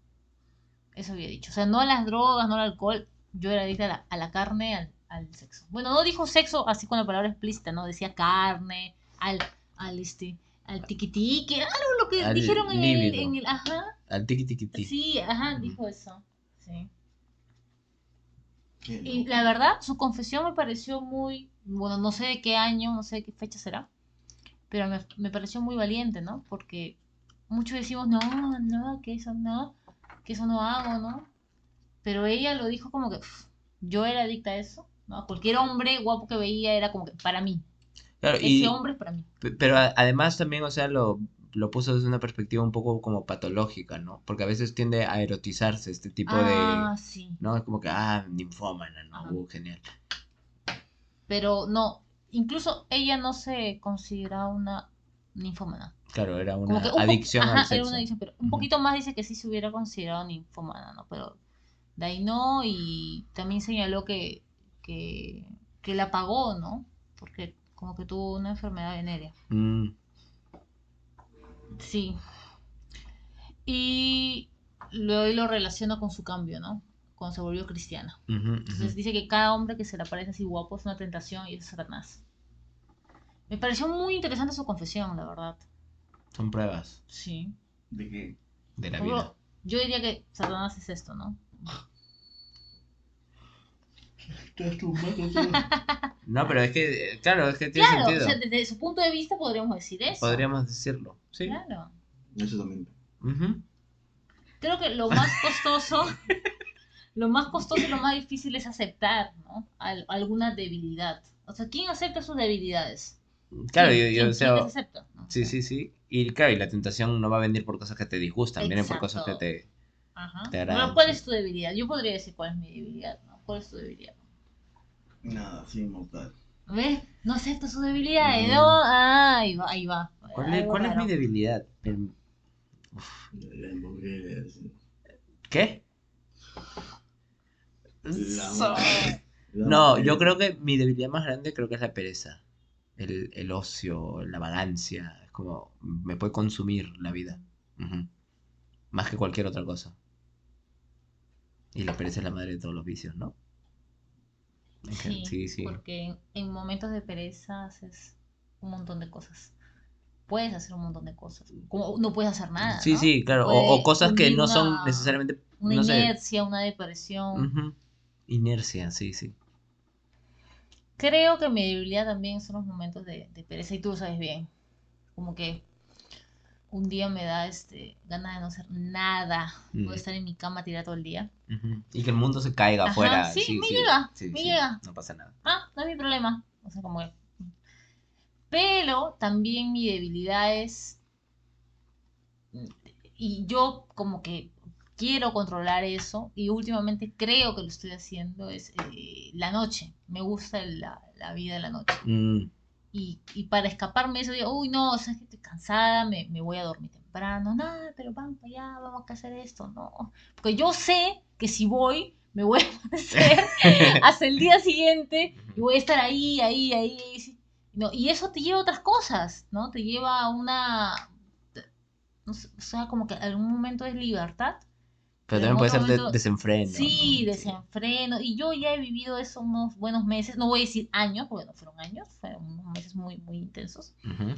Eso había dicho. O sea, no a las drogas, no al alcohol. Yo era adicta a la, a la carne, al, al sexo. Bueno, no dijo sexo así con la palabra explícita, ¿no? Decía carne, al, al este, al tiquitiqui, algo lo que Al dijeron en el, en el, ajá. Al tiki tiki tiki. Sí, ajá, dijo eso. Sí. Y la verdad, su confesión me pareció muy, bueno, no sé de qué año, no sé de qué fecha será, pero me, me pareció muy valiente, ¿no? Porque muchos decimos, no, no, que eso no, que eso no hago, ¿no? Pero ella lo dijo como que "Uf, yo era adicta a eso, ¿no? Cualquier hombre guapo que veía era como que para mí, Claro, ese y, hombre es para mí. pe- pero a- además también, o sea, lo, lo puso desde una perspectiva un poco como patológica, ¿no? Porque a veces tiende a erotizarse este tipo ah, de... sí. ¿No? Es como que, ah, ninfómana, ¿no? Uh, genial. Pero no, incluso ella no se considera una ninfómana. Claro, era una que un po- adicción ajá, al era sexo. una adicción, pero un poquito más dice que sí se hubiera considerado ninfómana, ¿no? Pero de ahí no, y también señaló que, que, que la pagó, ¿no? Porque como que tuvo una enfermedad venérea. Mm, Sí. Y luego lo relaciona con su cambio, ¿no? Cuando se volvió cristiana. Entonces dice que cada hombre que se le aparece así guapo es una tentación y es Satanás. Me pareció muy interesante su confesión, la verdad. Son pruebas Sí. ¿De qué? de la vida. Yo diría que Satanás es esto, ¿no? No, pero es que, eh, claro, es que tiene Claro, o sentido. sea, desde su punto de vista podríamos decir eso. Podríamos decirlo. Sí. Claro. Eso también. Creo que lo más costoso, lo más costoso y lo más difícil es aceptar, ¿no? Al- alguna debilidad. O sea, ¿quién acepta sus debilidades? Claro, ¿Quién- yo, yo, quién- o sea, quién las acepta? ¿no? sí, sí, sí. Y claro, y la tentación no va a venir por cosas que te disgustan, vienen por cosas que Exacto. te... Ajá. Te agradan, Bueno, ¿cuál sí. es tu debilidad? Yo podría decir cuál es mi debilidad, ¿no? ¿Cuál es tu debilidad? Nada, sí, inmortal. ¿Ves? No acepta sus debilidades, Mm. ¿no? Ah, ahí va, ahí va. ¿Cuál, es, cuál es mi debilidad? El- La hamburguesa, sí. ¿Qué? La- So- La No, yo creo que mi debilidad más grande creo que es la pereza. El, el ocio, la vagancia. Es como, me puede consumir la vida. Más que cualquier otra cosa. Y la pereza es la madre de todos los vicios, ¿no? Sí, sí, sí. porque en, en momentos de pereza haces un montón de cosas. Puedes hacer un montón de cosas. Como no puedes hacer nada. Sí, ¿no? sí, claro. O, cosas que no son necesariamente. Una no sé. inercia, una depresión. Ujú. Inercia, sí, sí. Creo que mi debilidad también son los momentos de, de pereza y tú lo sabes bien. Como que un día me da este ganas de no hacer nada. Mm. Puedo estar en mi cama tirada todo el día. Y que el mundo se caiga Ajá, afuera. sí, me llega, sí, me llega. No pasa nada. Ah, no es mi problema. O sea, como Pero también mi debilidad es. Y yo como que quiero controlar eso. Y últimamente creo que lo estoy haciendo. Es eh, la noche. Me gusta la, la vida de la noche. Mm, Y, y para escaparme de eso digo, uy no, o sea, es que estoy cansada, me, me voy a dormir temprano. Nada, pero vamos para allá, vamos a hacer esto. No. Porque yo sé que si voy, me voy a amanecer hasta el día siguiente y voy a estar ahí, ahí, ahí. No, y eso te lleva a otras cosas, ¿no? Te lleva a una... no sé, o sea, como que algún momento es libertad. Pero también puede ser de- desenfreno. sí, ¿no? desenfreno. Y yo ya he vivido eso unos buenos meses, no voy a decir años, porque no fueron años, fueron unos meses muy, muy intensos. Ujú.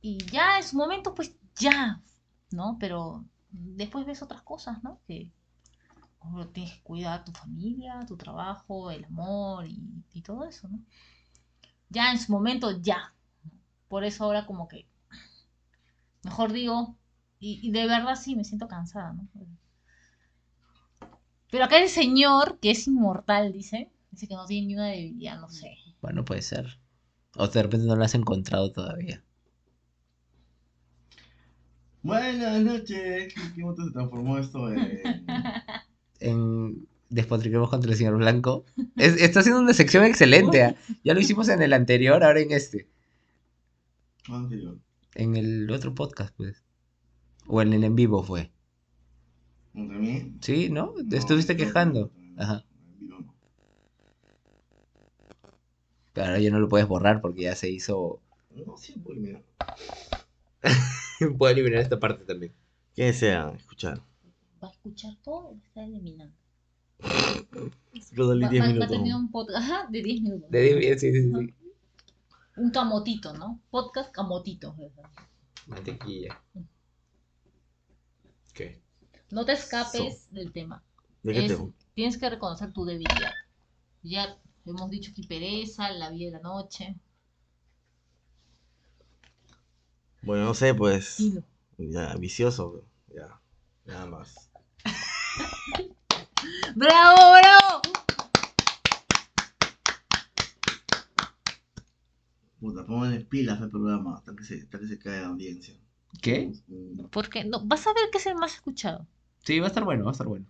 Y ya en su momento, pues ya, ¿no? Pero después ves otras cosas, ¿no? Que como tienes que cuidar tu familia, tu trabajo, el amor y, y todo eso, ¿no? Ya en su momento, ya. Por eso ahora como que, mejor digo, y, y de verdad sí me siento cansada, ¿no? Pero acá el señor, que es inmortal, dice, dice que no tiene ni una debilidad, no sé. Bueno, puede ser. O de repente no lo has encontrado todavía. Buenas noches. ¿Qué, qué momento se transformó esto en. En... Despotriquemos contra el señor Blanco. Es- está haciendo una sección excelente. ¿ah? Ya lo hicimos en el anterior, ahora en este. anterior? En el otro podcast, pues. O en el en vivo fue. ¿Contra mí? ¿Sí? ¿No? Te No, estuviste no, quejando. Ajá. ahora ya no lo puedes borrar porque ya se hizo. No, sí, pues mira. Puedo eliminar esta parte también. ¿Qué desean escuchar? Va a escuchar todo y lo está eliminando. Rodolí Va, 10 va- va a minutos. tener un podcast ajá, de 10 minutos. De div- sí, sí, sí. Un camotito, ¿no? Podcast camotito. Mantequilla. ¿Qué? No te escapes del tema. ¿De qué Es- te tienes que reconocer tu debilidad. Ya hemos dicho que pereza, la vida de la noche. Bueno, no sé, pues. Dilo. Ya, vicioso. Ya, nada más. ¡Bravo, bravo! Puta, pónganle pilas al programa hasta que se, hasta que se cae la audiencia. ¿Qué? Mm, Porque no, vas a ver que es el más escuchado. Sí, va a estar bueno, va a estar bueno.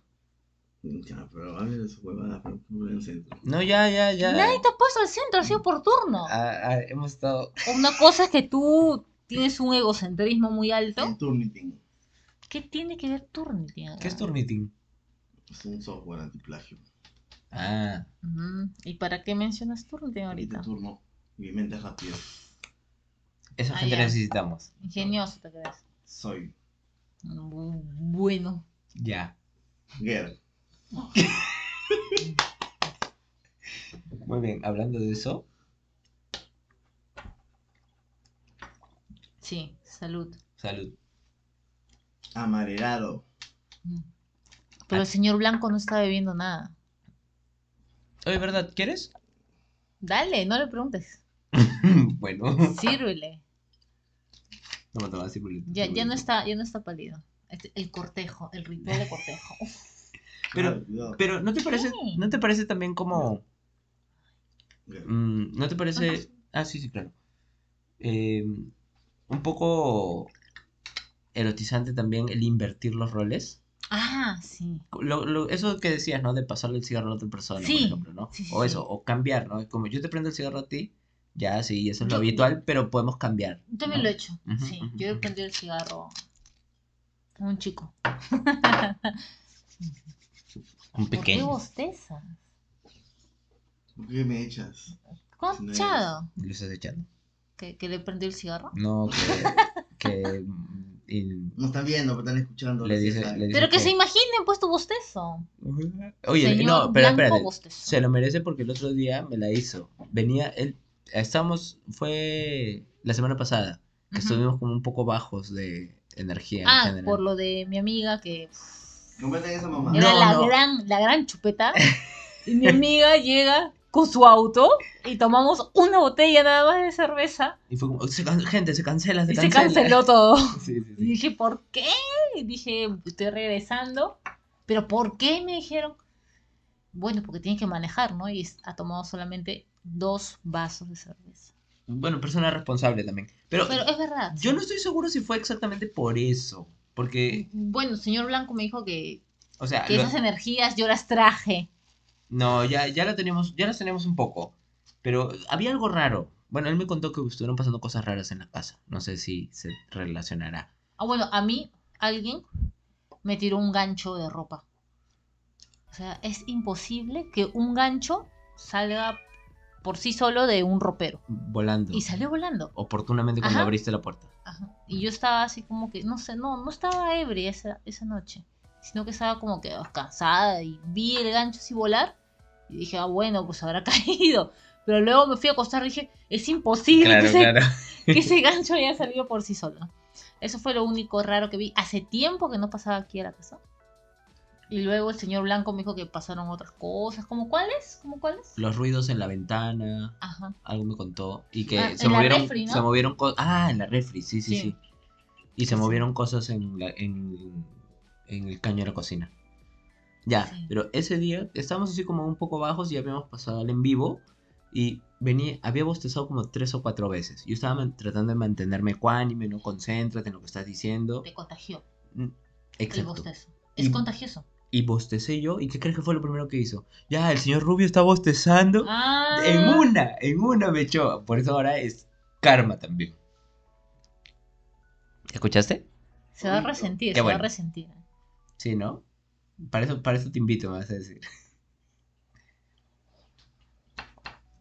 Ya, pero a ver su huevada, pero en el centro. No, ya, ya, ya. Nadie te ha puesto al centro, ha sido por turno. Ah, ah, hemos estado. Una cosa es que tú tienes un egocentrismo muy alto. El Turnitin ¿Qué tiene que ver Turnitin? acá? ¿Qué es Turnitin? es un software antiplagio. Ah, Ujú. ¿Y para qué mencionas Turnitin Ahorita ahorita? turno, mi mente es rápido. esa Ah, gente ya. necesitamos. Ingenioso te crees. Soy Bu- Bueno. Ya. Ger. Muy bien, hablando de eso. Sí, salud. Salud. Amarelado. Pero el señor Blanco no está bebiendo nada. Oye, ¿verdad? ¿Quieres? Dale, no le preguntes. bueno. Sírvele. Toma, toma, sí, por- Ya, ya no está, ya no está pálido. Este- El cortejo, el ritual de cortejo. Pero-. Pero, ¿no te parece, Sí. no te parece también como... Mm, ¿No te parece... Ah, sí, sí, claro. Eh, un poco erotizante también el invertir los roles. Ah, sí. Lo- lo- eso que decías, ¿no? De pasarle el cigarro a otra persona, Sí, por ejemplo, ¿no? sí, sí, o eso, sí. o cambiar, ¿no? Como yo te prendo el cigarro a ti, ya, sí, eso es lo Yo- habitual, pero podemos cambiar. Yo también ¿no? lo he hecho. Sí, yo he prendido el cigarro un chico. Un ¿Por qué pequeño. bostezas? ¿Por qué me echas? ¿Cómo echado? ¿Lo estás echando? ¿Que, que le prendió el cigarro? No, que... que y- No están viendo, pero están escuchando. Le dice- saben. le dice- Pero que que- se imaginen pues tu bostezo. Oye, Señor no, pero espérate. Se lo merece porque el otro día me la hizo. Venía, él, estamos, fue la semana pasada, que estuvimos como un poco bajos de energía en Ah, general. por lo de mi amiga que Cometen esa mamá. era No, la no. gran, la gran chupeta. y mi amiga llega con su auto y tomamos una botella nada más de cerveza Y fue como, "Se gente, se cancela, se y se canceló todo. Sí, sí, Y sí. dije, ¿por qué? Y dije, estoy regresando. ¿Pero por qué? Me dijeron. Bueno, porque tiene que manejar, ¿no? Y ha tomado solamente dos vasos de cerveza. Bueno, persona responsable también. Pero, Pero es verdad. yo no estoy seguro si fue exactamente por eso. Porque, Bueno, el señor Blanco me dijo que, o sea, que lo- esas energías yo las traje. no, ya, ya la tenemos, ya las tenemos un poco. Pero había algo raro. Bueno, él me contó que estuvieron pasando cosas raras en la casa. No sé si se relacionará. Ah, bueno, a mí alguien me tiró un gancho de ropa. O sea, es imposible que un gancho salga por sí solo de un ropero. Volando. Y salió volando. Oportunamente cuando Ajá. abriste la puerta. Ajá. Y yo estaba así como que, no sé, no, no estaba ebria esa, esa noche, sino que estaba como que cansada y vi el gancho así volar y dije, ah, bueno, pues habrá caído. Pero luego me fui a acostar y dije, es imposible que, ese, que ese gancho haya salido por sí solo. Eso fue lo único raro que vi. Hace tiempo que no pasaba aquí a la casa. Y luego el señor Blanco me dijo que pasaron otras cosas. ¿Como cuáles? ¿Como cuáles? Los ruidos en la ventana. Ajá. Algo me contó. Y que Ah, se en la movieron. refri, ¿no? Se movieron cosas. Ah, en la refri, sí, sí, sí. Sí. Y se Sí, movieron cosas en, la- en, en el caño de la cocina. Ya, Sí. pero ese día estábamos así como un poco bajos y habíamos pasado al en vivo. Y venía, había bostezado como tres o cuatro veces. Yo estaba tratando de mantenerme ecuánime, no concéntrate en lo que estás diciendo. Te contagió Mm, el Exacto. bostezo. Es Y- contagioso. Y bostecé yo. ¿Y qué crees que fue lo primero que hizo? Ya, el señor Rubio está bostezando. Ah, En una, en una me echó. Por eso ahora es karma también. ¿Escuchaste? Se va a Bonito. resentir, Qué se va a resentir. Sí, ¿no? Para eso, para eso te invito, me vas a decir.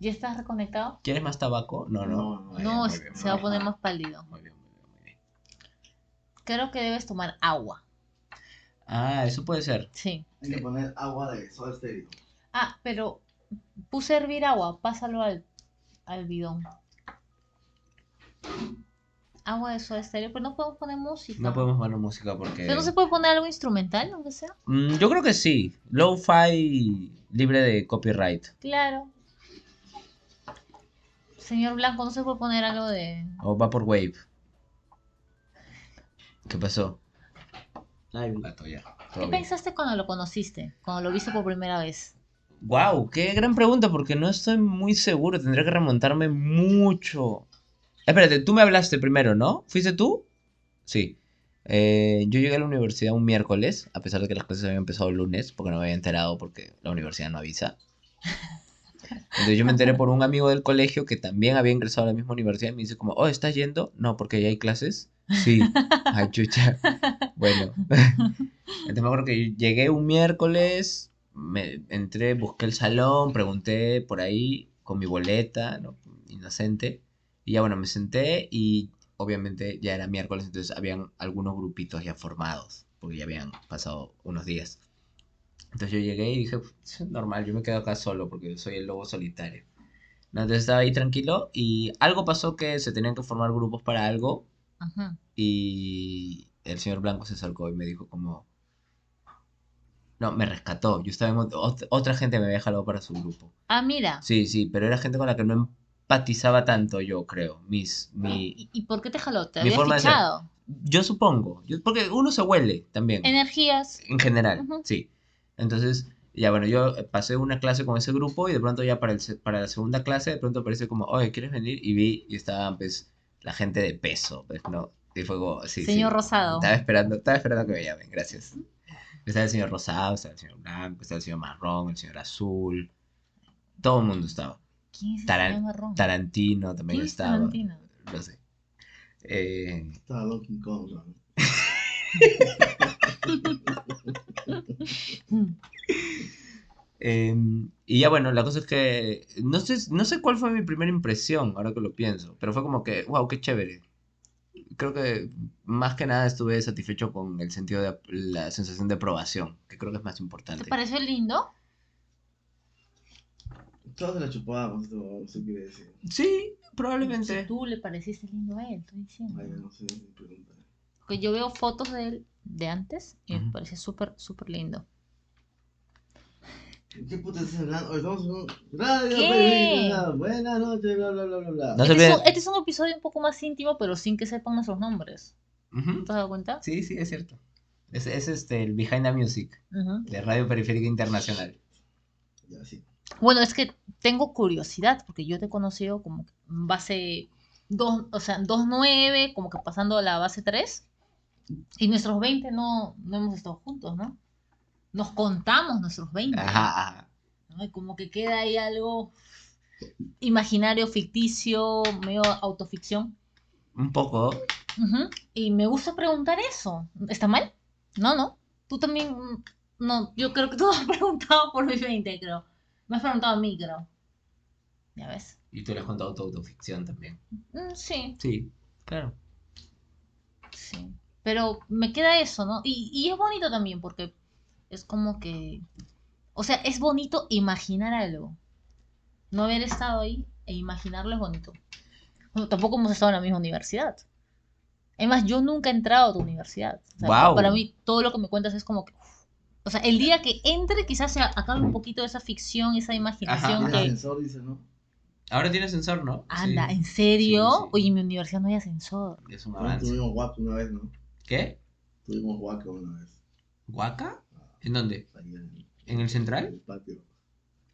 ¿Ya estás reconectado? ¿Quieres más tabaco? No, no. No, bien, se va a poner bien. más pálido. Muy bien, muy bien, muy bien. Creo que debes tomar agua. Ah, eso puede ser. Sí. Hay que poner agua de soda estéreo. Ah, pero puse a hervir agua, pásalo al, al bidón. Agua de soda estéreo, pero no podemos poner música. No podemos poner música porque... Pero no se puede poner algo instrumental, aunque sea. Mm, yo creo que sí. Lo-fi libre de copyright. Claro. Señor Blanco, no se puede poner algo de. O Vaporwave. ¿Qué pasó? Ay, Gato, ya. ¿Qué pensaste cuando lo conociste? Cuando lo viste por primera vez. Wow, qué gran pregunta porque no estoy muy seguro. Tendría que remontarme mucho. Espérate, tú me hablaste primero, ¿no? ¿Fuiste tú? Sí. Eh, yo llegué a la universidad un miércoles, a pesar de que las clases habían empezado el lunes, porque no me había enterado porque la universidad no avisa. Entonces yo me enteré por un amigo del colegio que también había ingresado a la misma universidad y me dice como, oh, ¿estás yendo? No, porque ya hay clases. Sí. Ay, chucha. Bueno. Entonces me acuerdo que llegué un miércoles, me entré, busqué el salón, pregunté por ahí con mi boleta, ¿no? Inocente. Y ya bueno, me senté y obviamente ya era miércoles, entonces habían algunos grupitos ya formados, porque ya habían pasado unos días. Entonces yo llegué y dije, "Pues, normal, yo me quedo acá solo porque soy el lobo solitario. Entonces estaba ahí tranquilo y algo pasó que se tenían que formar grupos para algo Ajá. y el señor Blanco se acercó y me dijo como... No, me rescató. Yo estaba en ot- ot- otra gente me había jalado para su grupo. Ah, mira. Sí, sí, pero era gente con la que no empatizaba tanto yo, creo. Mis, mi... ¿Y, y por qué te jaló? ¿Te Mi forma de ser. fichado? Yo supongo. Yo- porque uno se huele también. Energías. En general, sí. Entonces, ya bueno, yo eh, pasé una clase con ese grupo y de pronto ya para, el, se- para la segunda clase, de pronto aparece como, oye, ¿quieres venir? Y vi, y estaban pues la gente de peso, pues, ¿no? Y fue como, sí, Señor sí. Rosado. Estaba esperando, estaba esperando que me llamen, gracias. Estaba el señor Rosado, estaba el señor Blanco, estaba el señor Marrón, el señor Azul. Todo el mundo estaba. ¿Quién es Taran- señor marrón? Tarantino también ¿Quién es estaba. Tarantino? No sé. Eh, Estaba Donkey Kong, Em, y ya bueno, la cosa es que no sé, no sé cuál fue mi primera impresión, ahora que lo pienso, pero fue como que, wow, qué chévere. Creo que más que nada estuve satisfecho con el sentido de la sensación de aprobación, que creo que es más ¿Te importante. pareció lindo? Todos se la chupábamos, qué quiere decir. Sí, Si probablemente. tú le pareciste lindo a él, estoy diciendo. Ay, no sé, pregunta. Porque yo veo fotos de él de antes y me parece súper, súper lindo. ¿Qué puta estás hablando? Hoy estamos en un radio, ¿Qué? periodista. Buenas noches, bla, bla, bla, bla, bla. No Este es, un, este es un episodio un poco más íntimo, pero sin que sepan nuestros nombres. Ujú. ¿Te has dado cuenta? Sí, sí, es cierto. Es, es este, el Behind the Music Ujú. de Radio Periférica Internacional. Ya, sí. Bueno, es que tengo curiosidad, porque yo te he conocido como que en base 2, o sea, 2.9, como que pasando a la base 3. Y nuestros 20 no, no hemos estado juntos, ¿no? Nos contamos nuestros 20. Ajá. ¿no? Y como que queda ahí algo imaginario, ficticio, medio autoficción. Un poco. Ujú. Y me gusta preguntar eso. ¿Está mal? No, no. Tú también. mm, No, yo creo que tú has preguntado por mis 20, creo. Me has preguntado a mí, creo. ¿Ya ves? Y tú le has contado tu autoficción también. Mm, sí, Sí, claro. sí. Pero me queda eso, ¿no? Y, y es bonito también porque es como que. O sea, es bonito imaginar algo. No haber estado ahí e imaginarlo es bonito. Bueno, tampoco hemos estado en la misma universidad. Además, yo nunca he entrado a tu universidad. O sea, Guau. Para mí, todo lo que me cuentas es como que. uf. O sea, el día que entre, quizás se acabe un poquito de esa ficción, esa imaginación Ajá, El que. ascensor dice, ¿no? Ahora tiene ascensor, ¿no? Anda, Sí. ¿en serio? Sí, sí. Oye, en mi universidad no hay ascensor. Es un Nosotros avance. Tuvimos guaco una vez, ¿no? ¿Qué? Tuvimos guaco una vez. ¿Guaca? ¿En dónde? En, ¿En el central? en el patio.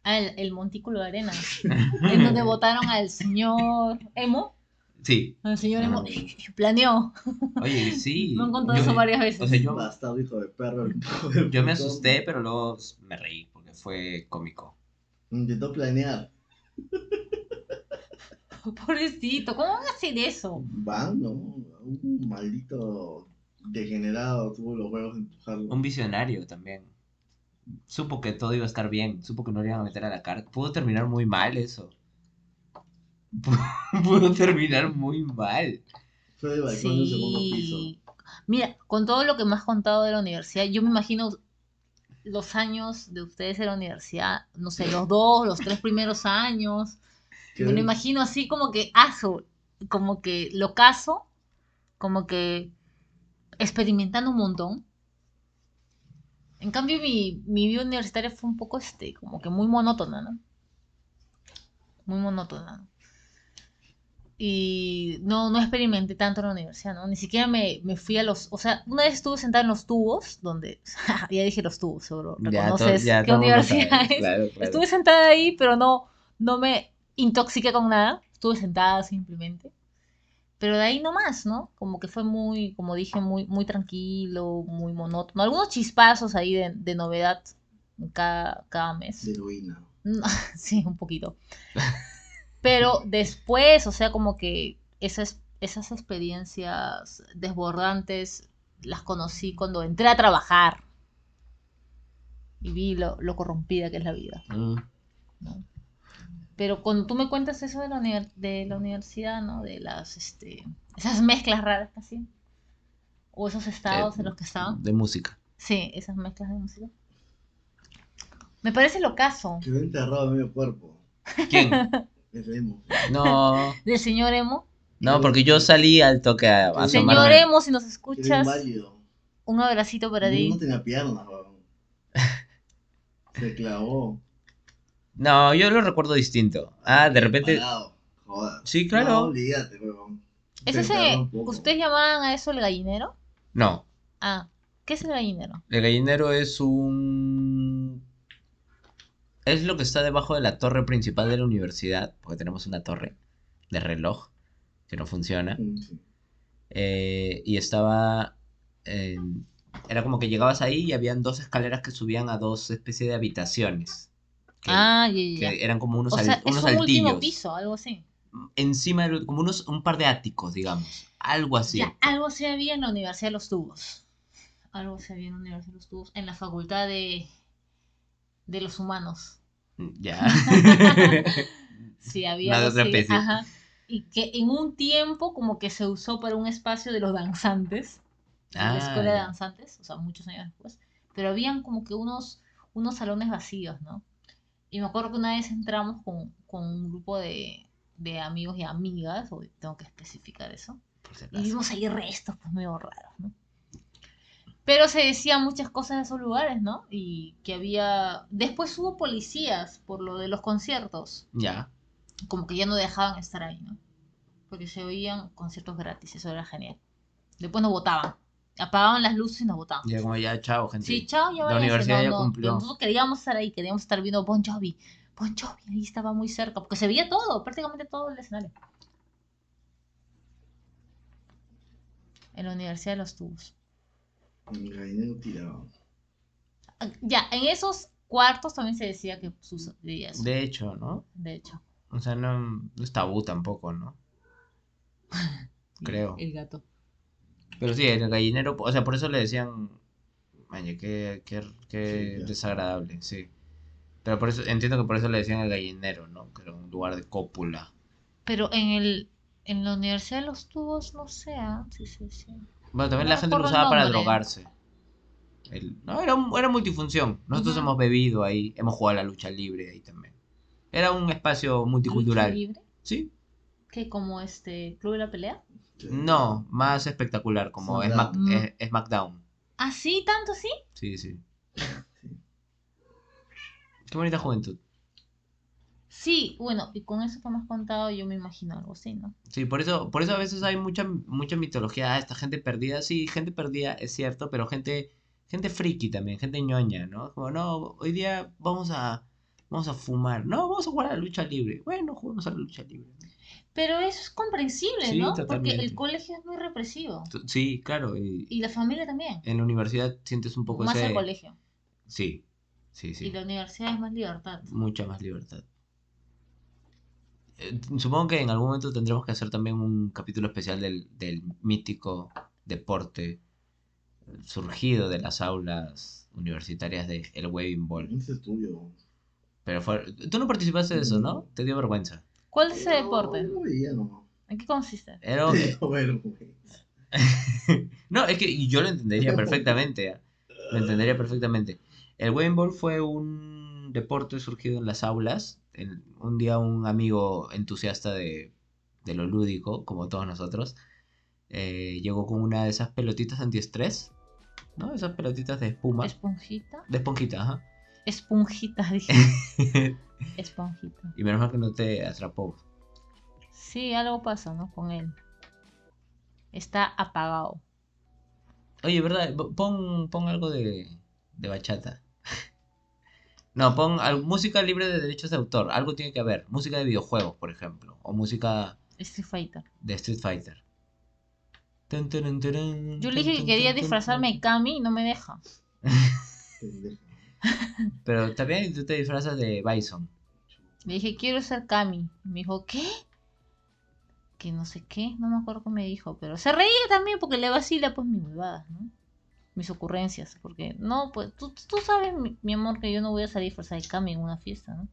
Ah, el, el montículo de arena. en donde votaron al señor Emo. Sí. Al señor Emo. Ah. Planeó. Oye, sí. Me han contado Yo- eso varias veces. O sea, yo, Bastardo, hijo de perro. yo me asusté, pero luego me reí porque fue cómico. Intentó planear. Pobrecito, ¿cómo van a hacer eso? Van, ¿no? Un maldito degenerado tuvo los huevos de empujarlo. Un visionario también. Supo que todo iba a estar bien, supo que no le iban a meter a la cárcel. Pudo terminar muy mal eso. Pudo terminar muy mal. Fue balcón del segundo piso. Sí. Mira, con todo lo que me has contado de la universidad, yo me imagino los años de ustedes en la universidad, no sé, los dos, los tres primeros años. Que- Me lo imagino así como que aso, como que lo caso, como que experimentando un montón. En cambio, mi, mi vida universitaria fue un poco este, como que muy monótona, ¿no? Muy monótona. ¿no? Y no, no experimenté tanto en la universidad, ¿no? Ni siquiera me, me fui a los... O sea, una vez estuve sentada en los tubos, donde... ya dije los tubos, seguro. Ya, to- ¿Reconoces ya qué universidad sabe, es? claro, claro. Estuve sentada ahí, pero no, no me intoxiqué con nada. Estuve sentada simplemente. Pero de ahí nomás, ¿no? Como que fue muy, como dije, muy, muy tranquilo, muy monótono. Algunos chispazos ahí de, de novedad cada, cada mes. De heroína. Sí, un poquito. Pero después, o sea, como que esas, esas experiencias desbordantes las conocí cuando entré a trabajar. Y vi lo, lo corrompida que es la vida. Mm. ¿no? Pero cuando tú me cuentas eso de la, uni- de la universidad, ¿no? De las, este, esas mezclas raras hacían. O esos estados Eh, en los que estaban. De música. Sí, esas mezclas de música. Me parece lo caso Quedó enterrado en medio cuerpo. ¿Quién? Ese emo. No, del señor Emo. no, porque yo salí al toque a, a Señor. Emo, si nos escuchas, un abracito para ti. No tenía piernas, weón. Se clavó. No, yo lo recuerdo distinto. Ah, de repente. Joder. Sí, claro. No, olvídate, weón. ¿Es Se ese, ustedes llamaban a eso el gallinero? No, Ah, ¿qué es el gallinero? el gallinero es un. Es lo que está debajo de la torre principal de la universidad, porque tenemos una torre de reloj que no funciona. Sí. eh, y estaba. en- era como que llegabas ahí y habían dos escaleras que subían a dos especies de habitaciones. Que, ah, ya, que ya, ya. eran como unos, O al- sea, es unos un último piso, algo así. Encima, del- como unos, un par de áticos, digamos. Algo así. Ya, algo se había en la Universidad de los Tubos. Algo se había en la Universidad de los Tubos, en la Facultad de, de los Humanos. Ya. Sí, había de algo otra especie. ajá. Y que en un tiempo como que se usó para un espacio de los danzantes, de la Ah, escuela de danzantes, o sea, muchos años después. Pero habían como que unos, unos salones vacíos, ¿no? Y me acuerdo que una vez entramos con, con un grupo de, de amigos y amigas, o tengo que especificar eso, por si y vimos ahí restos pues medio raros, ¿no? Pero se decían muchas cosas de esos lugares, ¿no? Y que había... Después hubo policías por lo de los conciertos, Ya. como que ya no dejaban estar ahí, ¿no? Porque se oían conciertos gratis, eso era genial. Después nos votaban, apagaban las luces y nos votaban. Ya como ya, chao, gente. Sí, chao, ya La universidad No, ya no, cumplió. Nosotros queríamos estar ahí, queríamos estar viendo Bon Jovi. Bon Jovi, ahí estaba muy cerca, porque se veía todo, prácticamente todo el escenario. En la Universidad de los Tubos. Ah, Ya, en esos cuartos también se decía que sucedía eso. De, De hecho, ¿no? hecho. O sea, no, no es tabú tampoco, ¿no? Creo. El gato. Pero sí, el gallinero, o sea, por eso le decían, Maña, qué, qué, qué Sí, desagradable, sí. Pero por eso, entiendo que por eso le decían el gallinero, ¿no? Que era un lugar de cópula. Pero en el en la Universidad de los Tubos, no sé, ah, sí, sí, sí. Bueno, también No la gente lo usaba para drogarse. El- no, era, un- era multifunción. Nosotros hemos bebido ahí, hemos jugado a la lucha libre ahí también. Era un espacio ¿Lucha multicultural. libre? ¿Sí? ¿Qué? ¿Como este Club de la Pelea? No, más espectacular, como Smackdown. Smack- eh, SmackDown. ¿Ah, sí? ¿Tanto sí? Sí, sí. Qué bonita juventud. Sí, bueno, y con eso que me has contado yo me imagino algo así, ¿no? Sí, por eso, por eso a veces hay mucha, mucha mitología. Ah, esta gente perdida. Sí, gente perdida es cierto, pero gente, gente friki también, gente ñoña, ¿no? Como, no, hoy día vamos a, vamos a fumar. No, vamos a jugar a la lucha libre. Bueno, jugamos a la lucha libre. Pero eso es comprensible, Sí, ¿no? Porque el colegio es muy represivo. Sí, claro. Y Y la familia también. en la universidad sientes un poco Más ese... el colegio. Sí, sí, Y sí. la universidad es más libertad. Mucha más libertad. Eh, Supongo que en algún momento tendremos que hacer también un capítulo especial del, del mítico deporte surgido de las aulas universitarias de el Waving Ball. Ese estudio. Pero fue... tú no participaste de eso, ¿no? Te dio vergüenza. ¿Cuál es ese deporte? No, no veía, no. ¿En qué consiste? Era... Vergüenza. no, es que yo lo entendería perfectamente. ¿ah? Lo entendería perfectamente. El Ball fue un deporte surgido en las aulas. En- un día un amigo entusiasta de, de lo lúdico, como todos nosotros, eh, llegó con una de esas pelotitas antiestrés, ¿no? Esas pelotitas de espuma. ¿Esponjita? De esponjita, ajá. Esponjita, dije. Esponjita. y menos mal que no te atrapó. Sí, algo pasa, ¿no? Con él. Está apagado. Oye, ¿verdad? Pon, pon algo de, de bachata. No, pon al- música libre de derechos de autor. Algo tiene que haber. Música de videojuegos, por ejemplo. O música Street Fighter. de Street Fighter. Yo le dije que quería disfrazarme de. Kami y no me deja. Pero también tú te disfrazas de Bison. Le dije, quiero ser Kami. Y me dijo, ¿qué? Que no sé qué, no me acuerdo qué me dijo, pero se reía también porque le vacila pues mis huevadas, ¿no? Mis ocurrencias, porque no, pues tú, tú sabes, mi, mi amor, que yo no voy a salir disfrazada de Kami en una fiesta, ¿no?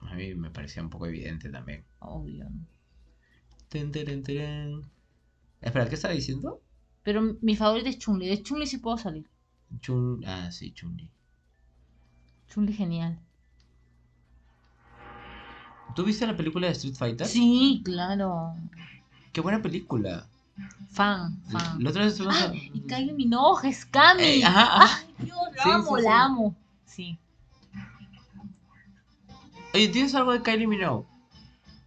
A mí me parecía un poco evidente también. Obvio, ¿no? Tun, turun, turun. Espera, ¿qué estaba diciendo? Pero mi favorito es Chunli, de Chunli sí puedo salir. Chun... Ah, sí, Chun-Li. Chunli genial. ¿Tú viste la película de Street Fighter? Sí, claro. Qué buena película. Fan, fan. La otra vez estuvimos... Ah, y Kylie Minogue es Kami. Eh, ajá, ajá. Ay, Dios, la Sí, amo, sí, sí. la amo. Sí. Oye, ¿tienes algo de Kylie Minogue?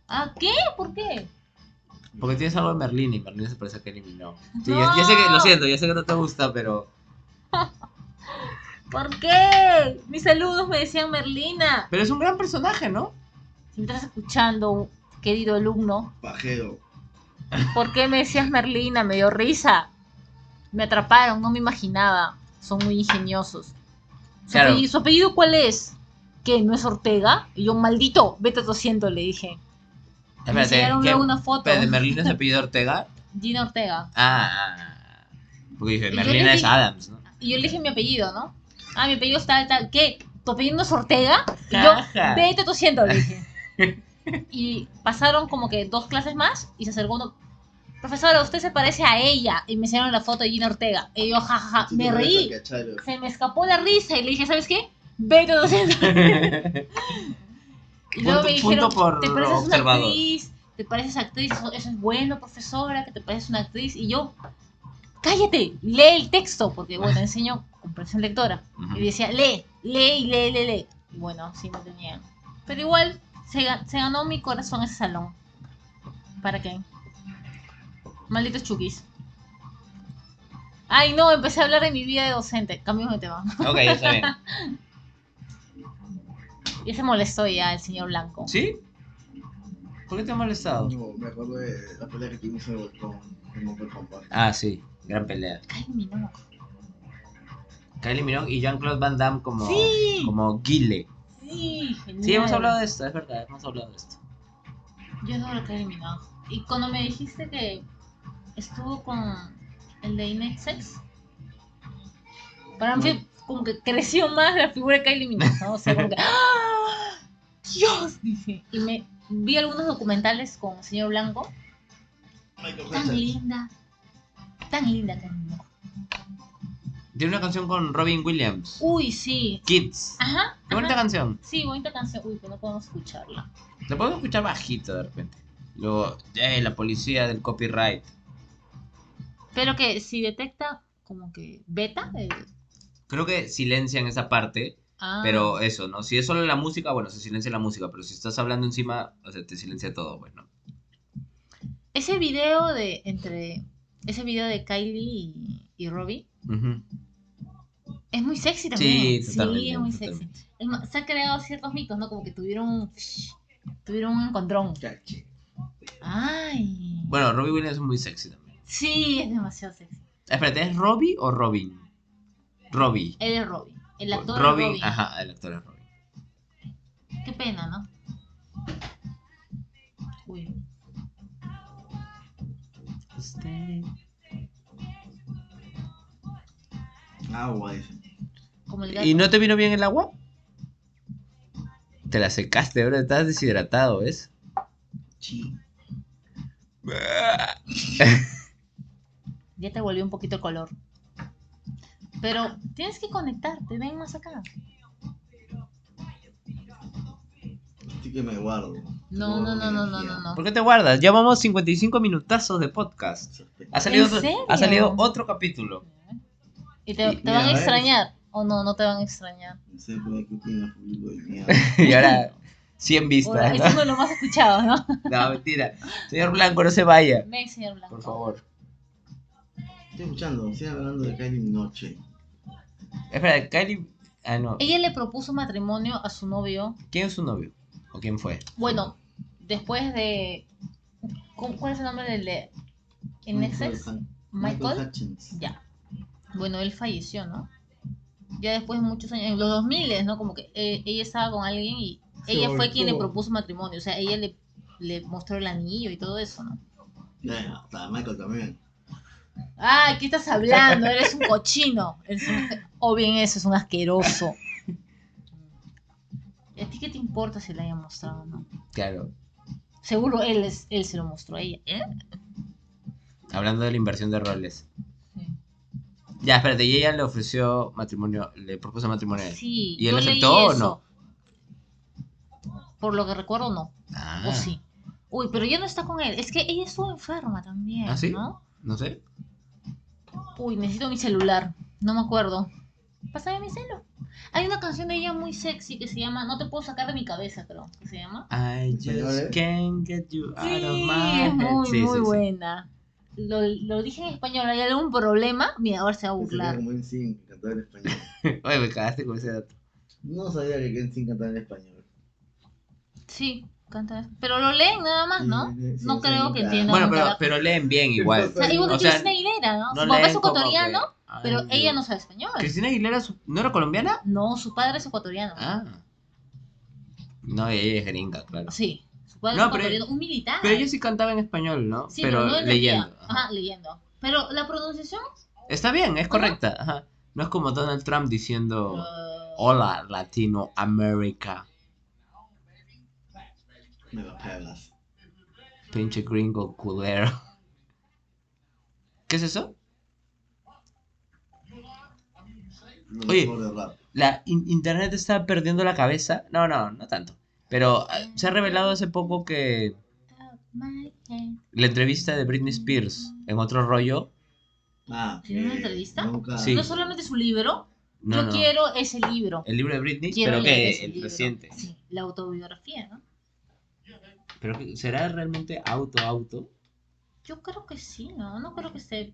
¿Ah, qué? ¿Por qué? Porque tienes algo de Merlina y Merlina se parece a Kylie Minogue. Sí, No. ya, ya sé que, lo siento, ya sé que no te gusta, pero... ¿Por qué? Mis saludos me decían Merlina. Pero es un gran personaje, ¿no? Si me estás escuchando, querido alumno, Pajero. ¿por qué me decías Merlina? Me dio risa. Me atraparon, no me imaginaba. Son muy ingeniosos. ¿Su, Claro. apellido, ¿su apellido cuál es? ¿Qué? ¿No es Ortega? Y yo, maldito, vete tosiendo, le dije. me enseñaron ¿qué- luego una foto. pero de Merlina se apellido Ortega? Gina Ortega. Ah, ah, ah. Porque dije, Merlina es dije- Adams, ¿no? Y yo le dije mi apellido, ¿no? Ah, mi apellido es tal, tal. ¿Qué? ¿Tu apellido no es Ortega? Y yo, Jaja. vete tosiendo, le dije. Y pasaron como que dos clases más y se acercó uno. Profesora, usted se parece a ella. Y me enseñaron la foto de Gina Ortega. Y yo, jajaja, Tú te me reí. Se me escapó la risa y le dije, ¿sabes qué? Vete tosiendo. Y luego Punto- me dijeron, por te pareces una actriz, te pareces actriz, eso, eso es bueno, profesora, que te pareces una actriz. Y yo, cállate, lee el texto, porque bueno, enseño comprensión lectora. Ujú. Y decía, lee, lee y lee, lee, lee. Y bueno, sí me tenían. Pero igual, se, ga- se ganó mi corazón ese salón. ¿Para qué? Malditos chukis. Ay, no, empecé a hablar de mi vida de docente. Cambiamos de tema. Ok, está bien. Ya se molestó ya el señor Blanco. ¿Sí? ¿Por qué te ha molestado? No, me acuerdo de la pelea que tuvimos con en Mortal Kombat. Ah, sí, gran pelea. Kylie Minogue. Kylie Minogue y Jean-Claude Van Damme como, Sí. como Guile. Sí, genial. Sí, hemos hablado de esto, es verdad, hemos hablado de esto. Yo adoro a Kylie Minogue. Y cuando me dijiste que estuvo con el de Inexex, para mí como que creció más la figura de Kylie Minogue, ¿no? O sea, como que ¡Ah! ¡Dios! Dije. Y me vi algunos documentales con el señor Blanco. Tan linda. Tan linda Minogue. Tiene una canción con Robin Williams. Uy, sí. Kids. Ajá. Qué bonita ajá. canción. Sí, bonita canción. Uy, que no podemos escucharla. La podemos escuchar bajito de repente. Luego, eh, la policía del copyright. Pero que si detecta como que beta. eh, Creo que silencian esa parte, ah. pero eso, ¿no? Si es solo la música, bueno, se silencia la música, pero si estás hablando encima, o sea, te silencia todo, bueno. Ese video de entre ese video de Kylie y, y Robbie es muy sexy también. Sí, totalmente. es muy sexy. totalmente. Es más, se han creado ciertos mitos, ¿no? Como que tuvieron tuvieron un encontrón. Ay. Bueno, Robbie Williams es muy sexy también. Sí, es demasiado sexy. Espérate, ¿es Robbie o Robin? Robbie. Él es Robbie. El actor Robin, es Robbie. ajá, el actor es Robin. Qué pena, ¿no? Agua, dice. Como el gato. ¿Y no te vino bien el agua? Te la secaste, bro. Estás deshidratado, ¿ves? Sí. Ya te volvió un poquito el color. Pero tienes que conectarte, ven más acá. Así que me guardo. No, no, no, no, no, no, no. ¿Por qué te guardas? Ya vamos 55 minutazos de podcast. Ha salido, ¿En serio? ha salido otro capítulo. ¿Y te, Y te van a extrañar? ¿O no? No te van a extrañar. No sé por qué tiene público de mierda. y ahora 100 Ahora, vistas. Eso no lo más escuchado, ¿no? No, mentira. Señor Blanco, no se vaya. Ven, señor Blanco. Por favor. Estoy escuchando, sigan hablando de Kylie Noche. Espera, Kylie. Ah, no. Ella le propuso matrimonio a su novio. ¿Quién es su novio? ¿O quién fue? Bueno, después de. ¿cu- ¿Cuál es el nombre del de. ¿En Excess? Michael Michael. Hutchins. Ya. Bueno, él falleció, ¿no? Ya después de muchos años, en los 2000, ¿no? Como que eh, ella estaba con alguien y Se ella fue quien le propuso matrimonio. O sea, ella le, le mostró el anillo y todo eso, ¿no? Hasta Michael también. Ay, ¿qué estás hablando? Eres un cochino. Eres un- O bien eso, es un asqueroso. ¿Y a ti qué te importa si le haya mostrado o no? Claro. Seguro él, es, él se lo mostró a ella. ¿eh? Hablando de la inversión de roles. Ya, espérate, y ella le ofreció matrimonio, le propuso matrimonio a él. Sí, ¿Y él yo leí aceptó o no? Por lo que recuerdo, no. Ah, O sí. Uy, pero ya no está con él. Es que ella estuvo enferma también, ¿Ah, sí? ¿no? no sé. Uy, necesito mi celular. No me acuerdo. Pásame mi celu. Hay una canción de ella muy sexy que se llama No te puedo sacar de mi cabeza, creo. que se llama? I just ¿eh? can't get you out Sí, of my es head. muy, Sí, muy sí, sí. buena. Lo, lo dije en español. ¿Hay algún problema? Mira, ahora se va a burlar. como en que cantaba en español. Oye, me cagaste con ese dato. No sabía que Kenshin cantaba en español. Sí, canta. Pero lo leen nada más, ¿no? Sí, sí, sí, No sí, creo sí, que entiendan. Bueno, pero, pero leen bien igual. O sea, igual que o sea, Cristina Aguilera, ¿no? no Su papá es ecuatoriano, que- Ay, pero Dios. ella no sabe español. ¿Cristina Aguilera su- no era colombiana? No, su padre es ecuatoriano. Ah. No, ella es gringa, claro. Sí, No, pero- un militar. Pero ella sí cantaba en español, ¿no? Sí, pero no leyendo. Ajá. Ajá, leyendo. Pero la pronunciación. Está bien, es correcta. Ajá. No es como Donald Trump diciendo Hola, Latinoamérica. Me lo pegas. Pinche gringo culero. ¿Qué es eso? Oye. La in- internet está perdiendo la cabeza. No, no, no tanto. Pero eh, se ha revelado hace poco que la entrevista de Britney Spears en otro rollo. Ah, ¿Tiene una entrevista? Nunca... Sí. No solamente su libro, No, yo no. quiero ese libro. El libro de Britney, Quiero pero que el libro. reciente. Sí, la autobiografía, ¿no? Pero será realmente auto auto. Yo creo que sí, ¿no? No creo que esté.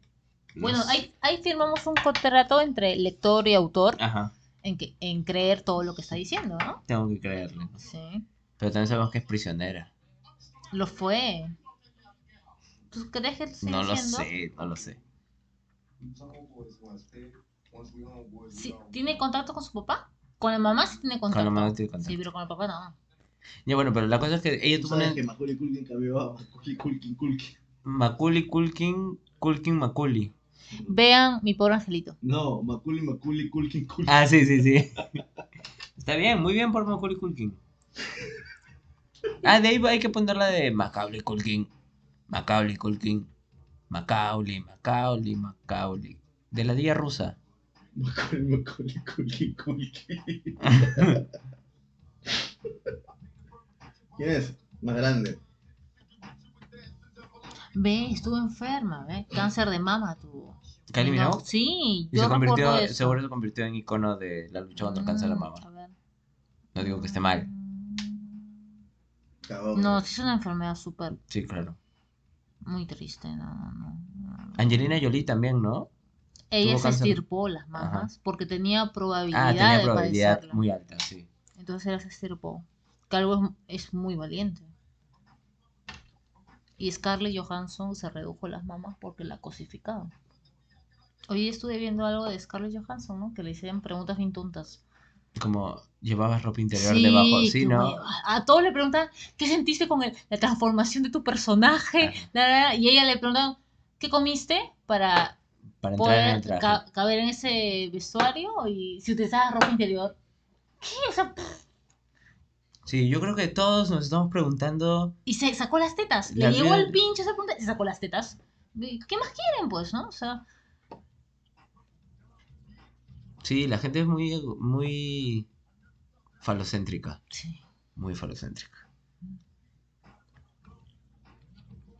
No Bueno, sé. ahí, ahí firmamos un contrato entre lector y autor Ajá, en, que, en creer todo lo que está diciendo, ¿no? tengo que creerle. Sí. Pero también sabemos que es prisionera. Lo fue. ¿Tú crees que lo No lo diciendo? sé, no lo sé. Sí, ¿Tiene contacto con su papá? Con la mamá sí tiene contacto. Con la mamá tiene contacto. Sí, pero con el papá no. Ya bueno, pero la cosa es que ella tuvo ¿Sabes una... que Macaulay Culkin cambió a Macaulay Culkin Culkin? Macaulay Culkin, Culkin Macaulay. Vean mi pobre angelito. No, Macaulay Macaulay Culkin Culkin. Ah, sí, sí, sí. Está bien, muy bien por Macaulay Culkin. Ah, de ahí hay que ponerla de Macaulay Culkin. Macaulay Culkin. Macaulay, Macaulay, Macaulay. De la día rusa. Macaulay Macaulay Culkin Culkin. ¿Quién es? Más grande. Ve, estuvo enferma, ¿ve? Cáncer de mama tuvo. Kylie No, Minogue. Sí, Y yo se convirtió, eso. seguro se convirtió en icono de la lucha contra el cáncer de Mm, mama. a ver. No digo que esté mal. No, sí es una enfermedad súper, Sí, claro. muy triste, no, no. Angelina Jolie también, ¿no? Ella se cáncer. estirpó las mamas porque tenía probabilidad Ah, tenía de probabilidad padecerla. muy alta, sí. Entonces ella se estirpó. Que algo es, es muy valiente. Y Scarlett Johansson se redujo las mamas porque la cosificaban. Hoy estuve viendo algo de Scarlett Johansson, ¿no? Que le hicieron preguntas bien tontas. Como llevabas ropa interior debajo, sí, ¿no? A todos le preguntan, ¿qué sentiste con el- la transformación de tu personaje? La, y ella le preguntan, ¿qué comiste? Para Para entrar en el poder traje. ca- caber en ese vestuario y si utilizabas ropa interior. ¿Qué? O sea, pff, Sí, yo creo que todos nos estamos preguntando. y se sacó las tetas. La Le llegó vida- el pinche esa pregunta y se sacó las tetas. ¿Y ¿Qué más quieren, pues, no? O sea, Sí, la gente es muy, muy falocéntrica. sí. Muy falocéntrica.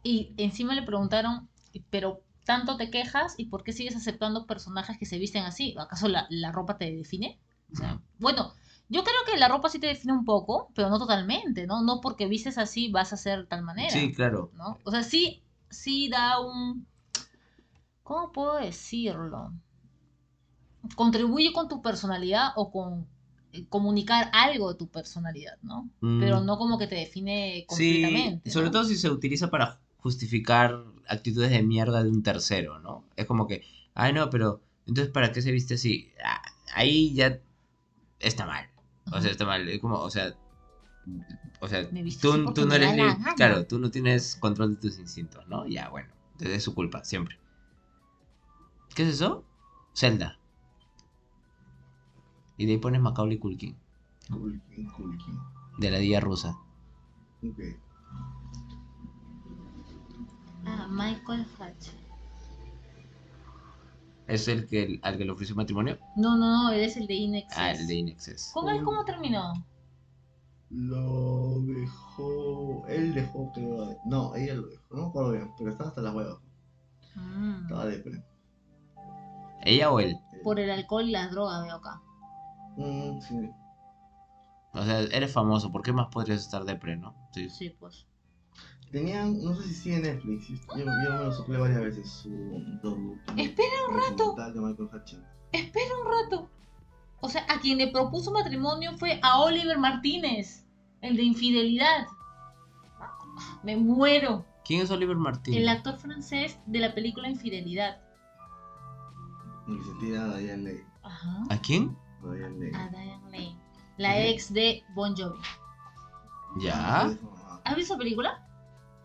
Y encima le preguntaron, pero tanto te quejas y por qué sigues aceptando personajes que se visten así? ¿Acaso la, la ropa te define? O sea, bueno, yo creo que la ropa sí te define un poco, pero no totalmente, ¿no? No porque vistes así vas a ser de tal manera. Sí, claro. ¿no? O sea, sí, sí da un... ¿Cómo puedo decirlo? Contribuye con tu personalidad o con eh, comunicar algo de tu personalidad, ¿no? Mm. Pero no como que te define Sí, completamente. sobre ¿no? todo si se utiliza para justificar actitudes de mierda de un tercero, ¿no? Es como que, ay no, pero entonces ¿para qué se viste así? Ah, Ahí ya está mal. O sea, está mal. Es como, o sea, o sea, tú, tú no eres, claro, tú no tienes control de tus instintos, ¿no? Ya, bueno, entonces es su culpa, siempre. ¿Qué es eso? Zelda. Y de ahí pones Macaulay Culkin, Culkin, Culkin. de la Día Rusa. Ok. Ah, Michael Hatch. ¿Es el que al que le ofreció matrimonio? No, no, no, él es el de Inexcess. Ah, el de Inexcess. ¿Con él cómo terminó? Lo dejó. Él dejó, creo. No, ella lo dejó. No me acuerdo bien, pero estaba hasta las huevas. Mm, Estaba depre. ¿Ella o él? Por el alcohol y las drogas, veo acá. Mm, sí. O sea, eres famoso, ¿por qué más podrías estar depre, no? Sí. Sí, pues. Tenían, no sé si sigue Netflix. Yo, yo me lo soplé varias veces. Su Espera un rato. de Michael. Espera un rato. O sea, a quien le propuso matrimonio fue a Oliver Martínez, el de infidelidad. Me muero. ¿Quién es Oliver Martín? El actor francés de la película Infidelidad. Y se tira a Diane Lane. Ajá. ¿A quién? A Diane Lane. A Diane Lane. La ex de Bon Jovi. ¿Ya? ¿Has visto la película?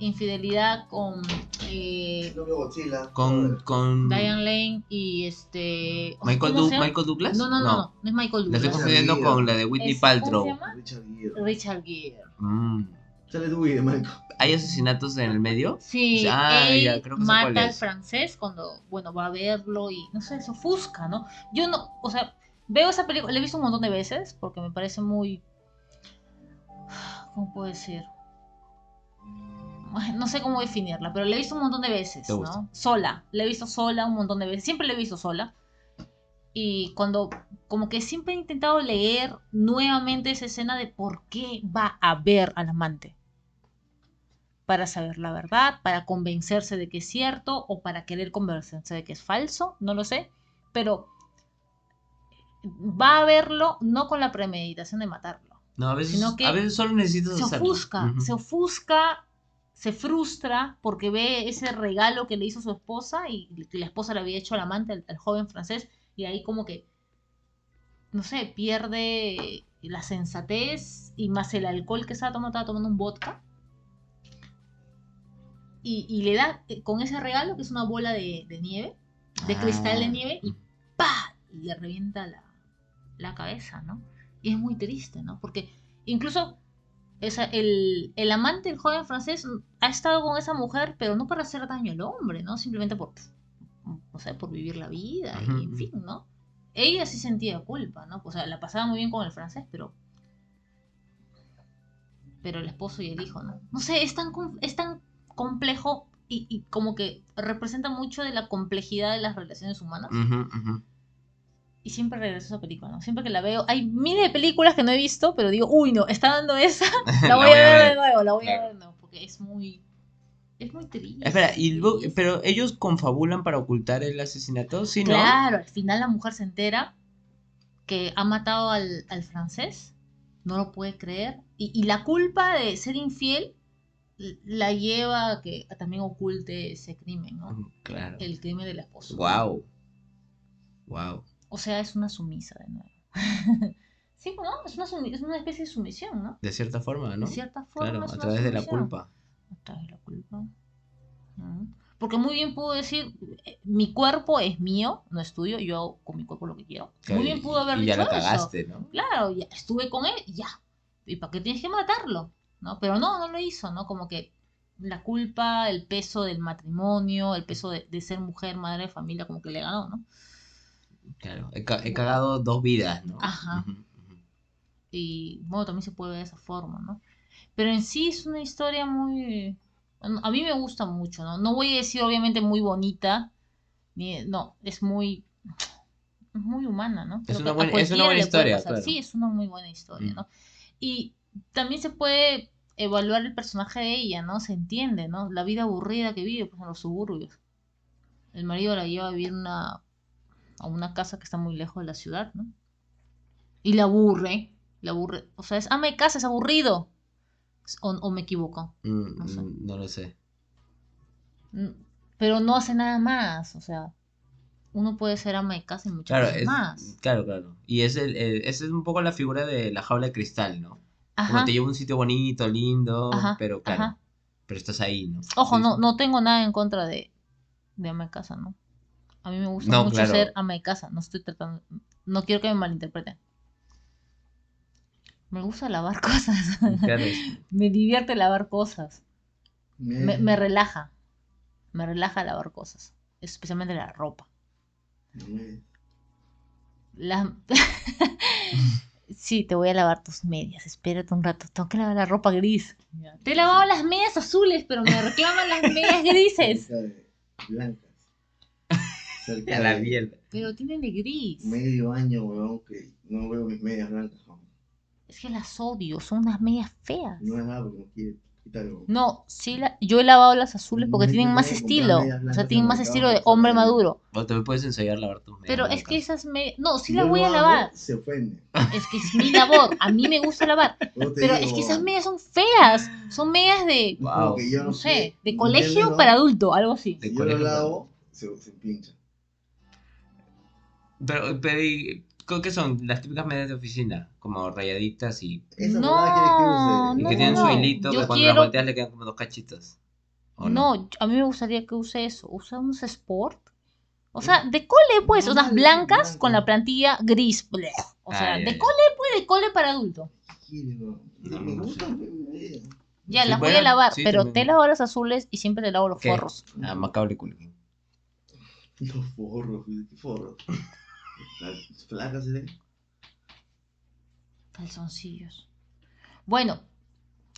Infidelidad con eh, No veo Godzilla. Con, con Diane Lane y este. Michael, Douglas? No, no, no, no, no es Michael La estoy Douglas. confundiendo con la de Whitney Es- ¿cómo se Paltrow. llama? Richard Gere. Richard Gere. Mm. Sale Dewey de Michael. ¿Hay asesinatos en el medio? Sí, Ah, él ya, creo que mata al francés cuando, bueno, va a verlo y, no sé, se ofusca, ¿no? Yo no, o sea, veo esa película, la he visto un montón de veces porque me parece muy, ¿cómo puedo decir? No sé cómo definirla, pero la he visto un montón de veces, ¿Te gusta? ¿no? Sola, la he visto sola un montón de veces, siempre la he visto sola. Y cuando, como que siempre he intentado leer nuevamente esa escena de por qué va a ver al amante. Para saber la verdad, para convencerse de que es cierto o para querer convencerse de que es falso, no lo sé. Pero va a verlo no con la premeditación de matarlo. No, a veces, Sino que a veces solo necesitas Se hacerlo. ofusca, Ujú. se ofusca, se frustra porque ve ese regalo que le hizo su esposa y que la esposa le había hecho al amante, al, al joven francés, y ahí como que, no sé, pierde la sensatez y más el alcohol que estaba tomando, estaba tomando un vodka. Y, y le da eh, con ese regalo, que es una bola de, de nieve, de cristal de Ah. nieve, y ¡pa! Y le revienta la, la cabeza, ¿no? Y es muy triste, ¿no? Porque incluso esa- el, el amante, el joven francés, ha estado con esa mujer, pero no para hacer daño al hombre, ¿no? Simplemente por, no sé, por vivir la vida, y en fin, ¿no? Ella sí sentía culpa, ¿no? O sea, la pasaba muy bien con el francés, pero... Pero el esposo y el hijo, ¿no? No sé, es tan, es tan complejo y, y como que representa mucho de la complejidad de las relaciones humanas. Y siempre regreso a esa película, ¿no? Siempre que la veo, hay miles de películas que no he visto, pero digo, uy, no, está dando esa, la voy, a ver, de nuevo, la voy a ver de nuevo, porque es muy, es muy triste. Espera, y luego- pero ellos confabulan para ocultar el asesinato, ¿sí, no? Claro, al final la mujer se entera que ha matado al, al francés, no lo puede creer, y, y la culpa de ser infiel la lleva a que también oculte ese crimen, ¿no? Claro. El crimen del esposo. Wow. Wow. O sea, es una sumisa de nuevo. sí, ¿no? Es una, es una especie de sumisión, ¿no? De cierta forma, ¿no? De cierta forma. Claro, a través de la culpa. A través de la culpa. Ujú. Porque muy bien pudo decir, eh, mi cuerpo es mío, no es tuyo, yo hago con mi cuerpo lo que quiero. Claro, muy bien pudo haber y dicho ya eso. cagaste, ¿no? Claro, ya estuve con él, ya. ¿Y para qué tienes que matarlo? ¿No? Pero no, no lo hizo, ¿no? Como que la culpa, el peso del matrimonio, el peso de, de ser mujer, madre de familia, como que le ganó, ¿no? Claro, he, ca- he cagado dos vidas, ¿no? Ajá. Y bueno, también se puede ver de esa forma, ¿no? Pero en sí es una historia muy... A mí me gusta mucho, ¿no? No voy a decir obviamente muy bonita, ni... no, es muy... es muy humana, ¿no? Creo una buena- es una buena historia, claro. Sí, es una muy buena historia, Mm. ¿no? Y también se puede evaluar el personaje de ella, ¿no? Se entiende, ¿no? La vida aburrida que vive pues, en los suburbios. El marido la lleva a vivir una, a una casa que está muy lejos de la ciudad, ¿no? Y la aburre, la aburre. O sea, es ama de casa, es aburrido. O, o me equivoco. Mm, No sé. mm, no lo sé. Mm, Pero no hace nada más, o sea, uno puede ser ama de casa y muchas Claro, cosas es, más. claro, claro. Y es el, el- esa es un poco la figura de la jaula de cristal, ¿no? Como Ajá. te lleva a un sitio bonito, lindo, Ajá, pero claro, ajá. pero estás ahí, ¿no? Ojo, Sí, no, no tengo nada en contra de, de ama de casa, ¿no? A mí me gusta No, mucho claro. ser ama de casa, no estoy tratando, no quiero que me malinterpreten. Me gusta lavar cosas, me divierte lavar cosas, me, Eh, me relaja, me relaja lavar cosas, especialmente la ropa. Las... sí, te voy a lavar tus medias. Espérate un rato. Tengo que lavar la ropa gris. Te he lavado las medias azules, pero me reclaman las medias grises. blancas. Cerca a la de mierda. Pero tienen de gris. Medio año, weón, que no veo mis medias blancas. weón. Es que las odio. Son unas medias feas. No es nada porque no quiere quitarlo. No, sí, la... yo he lavado las azules porque No, tienen no más estilo. O sea, en tienen más estilo de no hombre maduro. O te puedes ensayar a lavar tus medias Pero es que esas medias... No, sí Yo las voy lo a hago, lavar. Se ofende. Es que es mi labor. A mí me gusta lavar. Pero digo, es que esas medias son feas. Son medias de... Wow. yo no sé, de ¿entiendes, colegio no? para adulto, algo así. De Si yo lo colegio para- lavo, se, se pincha. Pero, pero ¿y ¿qué son? Las típicas medias de oficina, como rayaditas y, Esa No, que use. y No, que tienen no, su no. hilito Yo que cuando quiero- las volteas le quedan como dos cachitos. ¿O No, a mí me gustaría que use eso. Usa unos sport. O sea, de cole, pues. O sea, blancas con la plantilla gris. bleh. O sea, Ah, de cole, pues, de cole para adulto. No, Me no gusta, sé. Ya, Sí, las voy a lavar. sí, pero también. te lavo las azules y siempre te lavo los ¿Qué? forros. Ah, Culkin. Los forros, ¿qué forros? Las placas, ¿eh? Calzoncillos. Bueno,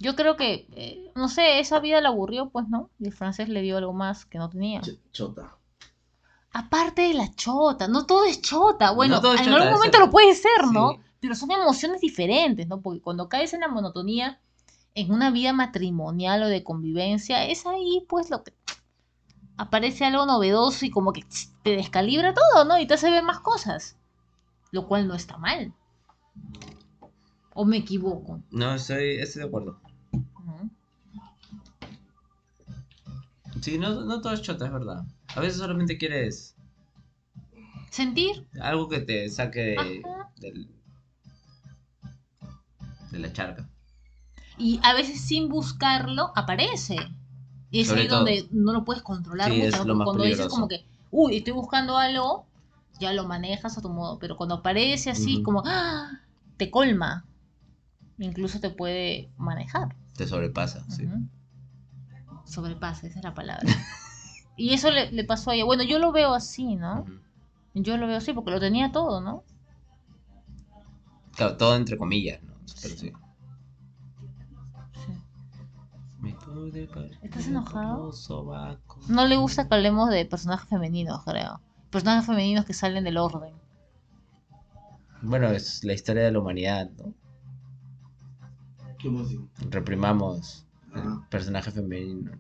yo creo que, eh, no sé, esa vida la aburrió, pues, ¿no? Y el francés le dio algo más que no tenía. Ch- Chota. Aparte de la chota, no todo es chota. Bueno, No todo es en chota, algún momento lo puede ser, ¿no? Sí. Pero son emociones diferentes, ¿no? Porque cuando caes en la monotonía, en una vida matrimonial o de convivencia, es ahí, pues, lo que aparece algo novedoso y como que te descalibra todo, ¿no? Y te hace ver más cosas. Lo cual no está mal. ¿O me equivoco? No, estoy, estoy de acuerdo. ¿no? Sí, no, no todo es chota, es verdad. A veces solamente quieres Sentir. algo que te saque de, del- de la charca. Y a veces sin buscarlo aparece. Y es Sobre ahí todo. donde no lo puedes controlar Sí, mucho. cuando dices como que, uy, estoy buscando algo, ya lo manejas a tu modo. Pero cuando aparece así como, ¡ah! te colma. Incluso te puede manejar. Te sobrepasa, sí. Sobrepasa, esa es la palabra. y eso le, le pasó a ella. Bueno, yo lo veo así, ¿no? Yo lo veo así porque lo tenía todo, ¿no? Claro, todo entre comillas, ¿no? Pero sí. Sí. ¿Estás enojado? No le gusta que hablemos de personajes femeninos, creo. Personajes femeninos que salen del orden. Bueno, es la historia de la humanidad, ¿no? ¿Cómo así? Reprimamos el Ah. personaje femenino.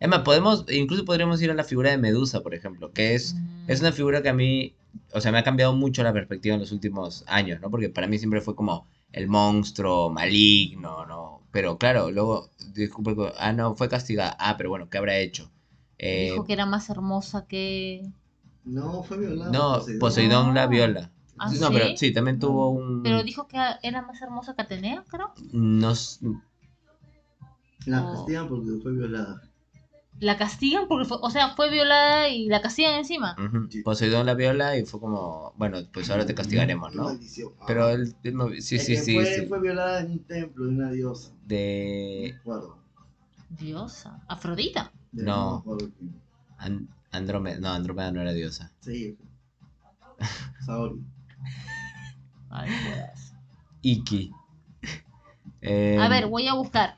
Emma, podemos, incluso podríamos ir a la figura de Medusa, por ejemplo, que es, Mm. es una figura que a mí, o sea, me ha cambiado mucho la perspectiva en los últimos años, ¿no? Porque para mí siempre fue como el monstruo maligno, ¿no? Pero claro, luego, disculpe, ah, no, fue castigada. Ah, pero bueno, ¿qué habrá hecho? Eh, Dijo que era más hermosa que. No, fue violado. no, Poseidón la Ah. viola. ¿Ah, no, sí? pero sí, también tuvo un... Pero dijo que era más hermosa que Atenea, creo. no La castigan porque fue violada. La castigan porque fue, o sea, fue violada y la castigan encima. Ujú. Sí. Poseidón la viola y fue como, bueno, pues ahora te castigaremos, ¿no? maldición. Pero él, él no- sí, Es sí, que sí, fue, sí. fue violada en un templo de una diosa. No De acuerdo. Diosa. Afrodita. De- No. me acuerdo quién. An- Andrómeda, no, Andrómeda no era diosa. Sí. Saori. Ay, pues. Iki. Eh, A ver, voy a buscar.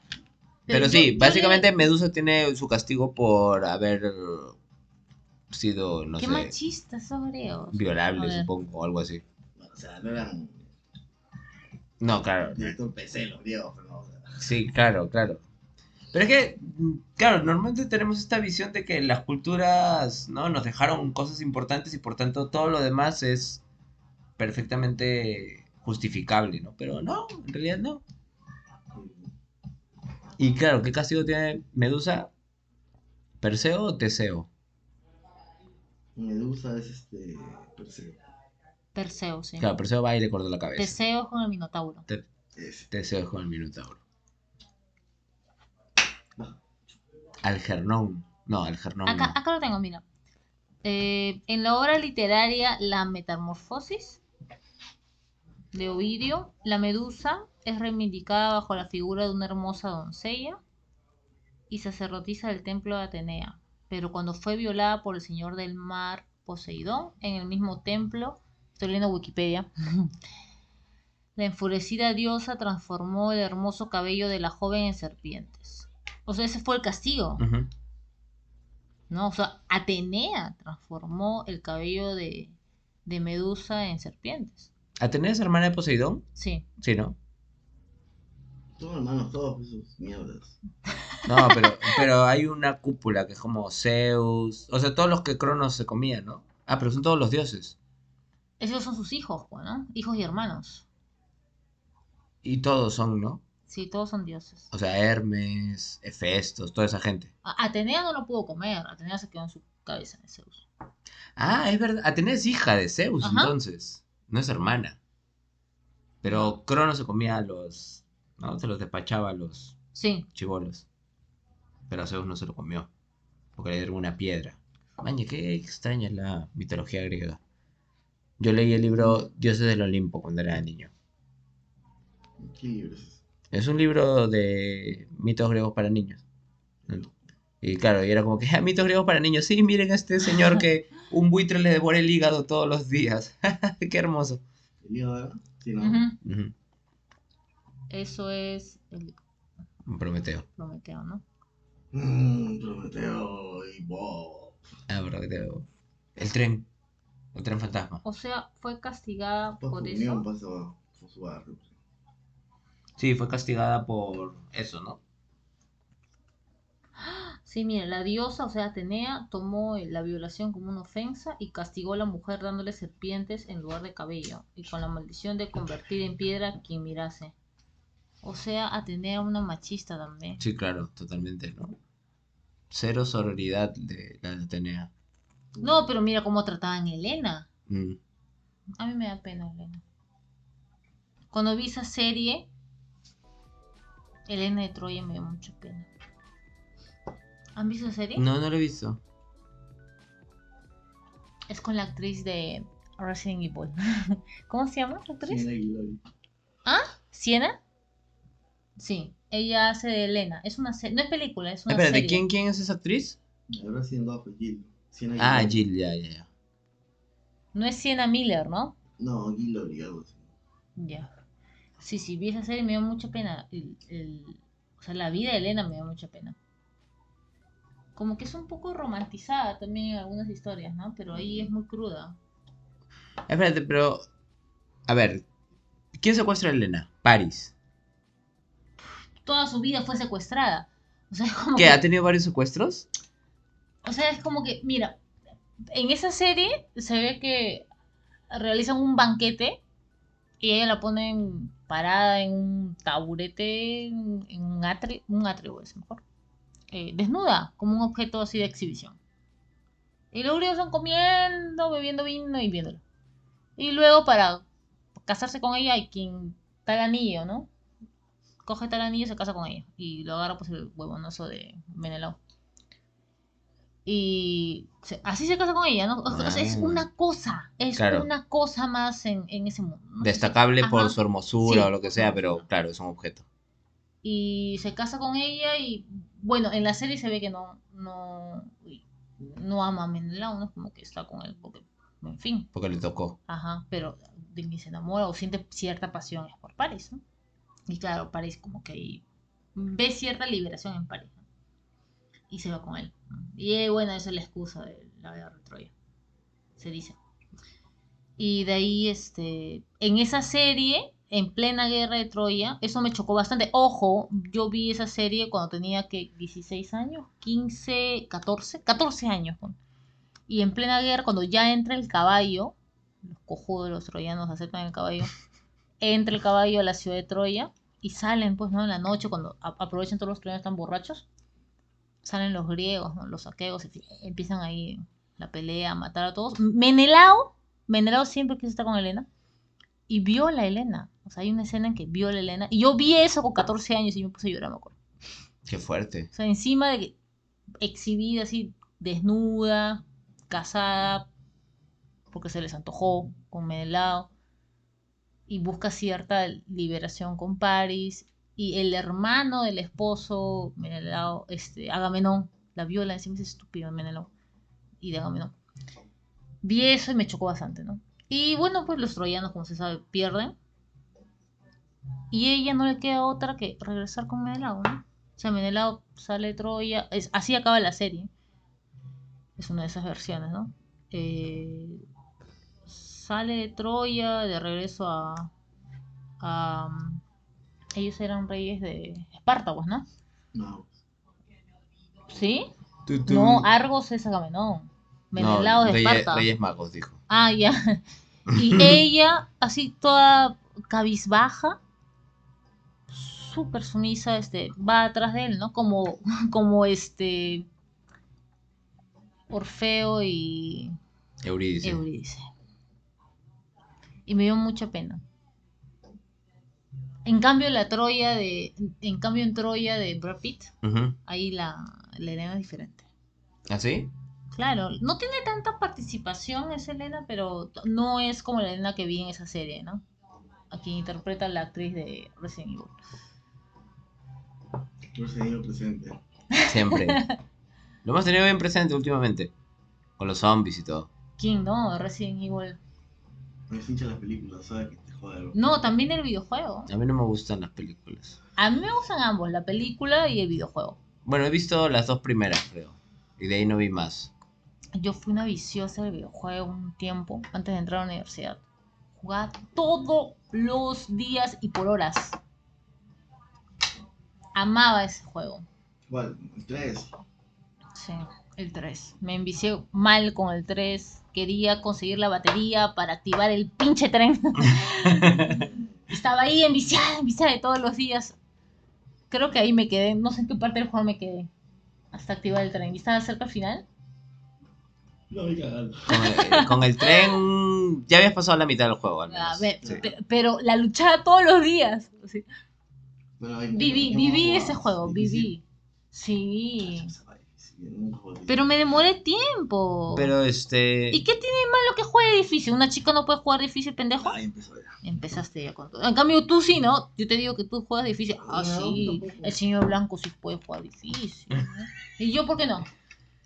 Pero yo- sí, yo básicamente le- Medusa tiene su castigo por haber sido, no Qué sé, machistas esos griegos. A violable, supongo, o algo así. Bueno, o sea, no eran No, claro. director PC los griegos, pero no. O sea, Sí, claro, claro. Pero es que, claro, normalmente tenemos esta visión de que las culturas, ¿no? Nos dejaron cosas importantes y por tanto todo lo demás es perfectamente justificable, ¿no? Pero no, en realidad no. Y claro, ¿qué castigo tiene Medusa? ¿Perseo o Teseo? Medusa es este. Perseo. Perseo, sí. Claro, Perseo va y le cortó la cabeza. Teseo con el Minotauro. Ese. Teseo es con el Minotauro. Algernón. No, Algernón. Acá, no. acá lo tengo, mira. Eh, en la obra literaria La Metamorfosis de Ovidio, la medusa es reivindicada bajo la figura de una hermosa doncella y sacerdotisa del templo de Atenea, pero cuando fue violada por el señor del mar Poseidón en el mismo templo, estoy leyendo Wikipedia, la enfurecida diosa transformó el hermoso cabello de la joven en serpientes. O sea, ese fue el castigo. ¿no? O sea, Atenea transformó el cabello de, de Medusa en serpientes. ¿Atenea es hermana de Poseidón? Sí. Sí, ¿no? Todos hermanos, todos esos mierdas. No, pero, pero hay una cúpula que es como Zeus. O sea, todos los que Cronos se comía, ¿no? Ah, pero son todos los dioses. Esos son sus hijos, pues, ¿no? Hijos y hermanos. Y todos son, ¿no? Sí, todos son dioses. O sea, Hermes, Hefestos, toda esa gente. A- Atenea no lo pudo comer. Atenea se quedó en su cabeza de Zeus. Ah, es verdad. Atenea es hija de Zeus, Ajá. entonces. No es hermana. Pero Cronos se comía a los. ¿No? Se los despachaba a los Sí. chivolos. Pero a Zeus no se lo comió. Porque le dieron una piedra. Maña, qué extraña es la mitología griega. Yo leí el libro Dioses del Olimpo cuando era niño. ¿Qué libro es? Es un libro de mitos griegos para niños. Y claro, y era como que, ah, mitos griegos para niños. Sí, miren a este señor que un buitre le devora el hígado todos los días. Qué hermoso. ¿El hígado? Sí, no. Eso es el un Prometeo. Prometeo, ¿no? Mmm, Prometeo y Bob. Ah, Prometeo. El tren. El tren fantasma. O sea, fue castigada Pues por eso. pasó por su barrio. Sí, fue castigada por eso, ¿no? Sí, mira, la diosa, o sea, Atenea, tomó la violación como una ofensa y castigó a la mujer dándole serpientes en lugar de cabello y con la maldición de convertir en piedra a quien mirase. O sea, Atenea era una machista también. Sí, claro, totalmente, ¿no? Cero sororidad de la de Atenea. No, pero mira cómo trataban a Helena. Mm. A mí me da pena Helena. Cuando vi esa serie, Helena de Troya me dio mucha pena. ¿Han visto esa serie? No, no lo he visto. Es con la actriz de Resident Evil. ¿Cómo se llama la actriz? Siena Aguilar. ¿Siena? Sí, ella hace de Elena. Es una serie, no es película, es una Espera, ¿de serie. quién, quién es esa actriz? Ahora siendo fue Gil. Siena Ah. Jill, ya, ya, ya. No es Siena Miller, ¿no? No, Gillory, algo así. Ya. Sí, sí, vi esa serie y me dio mucha pena. El, el- o sea, la vida de Elena me dio mucha pena. Como que es un poco romantizada también en algunas historias, ¿no? Pero ahí es muy cruda. Espérate, pero. A ver. ¿Quién secuestra a Elena? Paris. Toda su vida fue secuestrada. O sea, es como ¿Qué? que- ¿Ha tenido varios secuestros? O sea, es como que, mira, en esa serie se ve que realizan un banquete y ella la ponen parada en un taburete, en un atrio, un atrio es mejor, eh, desnuda, como un objeto así de exhibición. Y los griegos están comiendo, bebiendo vino y viéndola. Y luego para casarse con ella hay quien tal anillo, ¿no? Coge tal anillo y se casa con ella. Y lo agarra pues el huevonazo de Menelao. Y se- así se casa con ella, ¿no? O sea, es una cosa, es Claro. una cosa más en, en ese mundo. ¿no? Destacable por Ajá. su hermosura Sí. o lo que sea, pero claro, es un objeto. y se casa con ella y bueno, en la serie se ve que no no no ama a Menelao, no como que está con él porque en fin, Porque le tocó. ajá, pero de quien se enamora o siente cierta pasión es por Paris, ¿no? Y claro, Paris como que ve cierta liberación en Paris ¿no? y se va con él. Y eh, bueno, esa es la excusa de la guerra de Troya, se dice. Y de ahí, este, en esa serie, en plena guerra de Troya, eso me chocó bastante. Ojo, yo vi esa serie cuando tenía que 16 años, 15, 14, 14 años. Y en plena guerra, cuando ya entra el caballo, los cojudos de los troyanos aceptan el caballo, entra el caballo a la ciudad de Troya y salen, pues, ¿no? En la noche, cuando aprovechan todos los troyanos están borrachos, salen los griegos, ¿no? Los saqueos, y empiezan ahí la pelea, a matar a todos. Menelao, Menelao siempre quiso estar con Helena y viola a Helena. O sea, hay una escena en que viola a Helena. Y yo vi eso con 14 años y me puse a llorar, me acuerdo. Qué fuerte. O sea, encima de que exhibida así, desnuda, casada, porque se les antojó con Menelao, y busca cierta liberación con Paris, y el hermano del esposo, Menelao, este, Agamenón, la viola, encima es estúpido Menelao, y de Agamenón. Vi eso y me chocó bastante, ¿no? Y bueno, pues los troyanos, como se sabe, pierden. Y ella no le queda otra que regresar con Menelao, ¿no? O sea, Menelao sale de Troya. Es, así acaba la serie. Es una de esas versiones, ¿no? Eh, sale de Troya, de regreso a. a ellos eran reyes de Esparta, pues, ¿no? No. ¿Sí? Tú, tú. No, Argos es Agamenón. Menelao No, de Reyes- Esparta. Reyes Magos, dijo. Ah, ya. Y ella, así toda cabizbaja, súper sumisa, este, va atrás de él, ¿no? Como, como este Orfeo y Eurídice. Eurídice. Y me dio mucha pena. En cambio, la Troya de. En cambio, en Troya de Brad Pitt, ahí la, la Elena es diferente. ¿Así? Claro, no tiene tanta participación esa Elena, pero no es como la Elena que vi en esa serie, ¿no? A quien interpreta la actriz de Resident Evil. Por seguir presente. Siempre. Lo hemos tenido bien presente últimamente. Con los zombies y todo. ¿Quién no? Resident Evil. Me hincha las películas, ¿sabes? Que te. No, también el videojuego. A mí no me gustan las películas. A mí me gustan ambos, la película y el videojuego. Bueno, he visto las dos primeras, creo. Y de ahí no vi más. Yo fui una viciosa del videojuego un tiempo antes de entrar a la universidad. Jugaba todos los días y por horas. Amaba ese juego. ¿Cuál? ¿El 3? Sí, el 3. Me envicié mal con el 3. Quería conseguir la batería para activar el pinche tren. Estaba ahí enviciada, enviciada de todos los días. Creo que ahí me quedé. No sé en qué parte del juego me quedé. Hasta activar el tren. ¿Y estaba cerca al final? No, voy cagando. Con el, con el tren. Ya habías pasado la mitad del juego, al A menos. ver, Sí. pe- pero la luchaba todos los días. Sí. Bueno, hay- Viví, viví ese juego, viví. Sí. Pero me demoré tiempo. Pero este. ¿Y qué tiene malo que juegue difícil? ¿Una chica no puede jugar difícil, pendejo? Ahí empezó ya. Empezaste ya con todo. En cambio, tú sí, ¿no? Yo te digo que tú juegas difícil. Ah, No, sí. El señor Blanco sí puede jugar difícil. ¿no? ¿Y yo por qué no?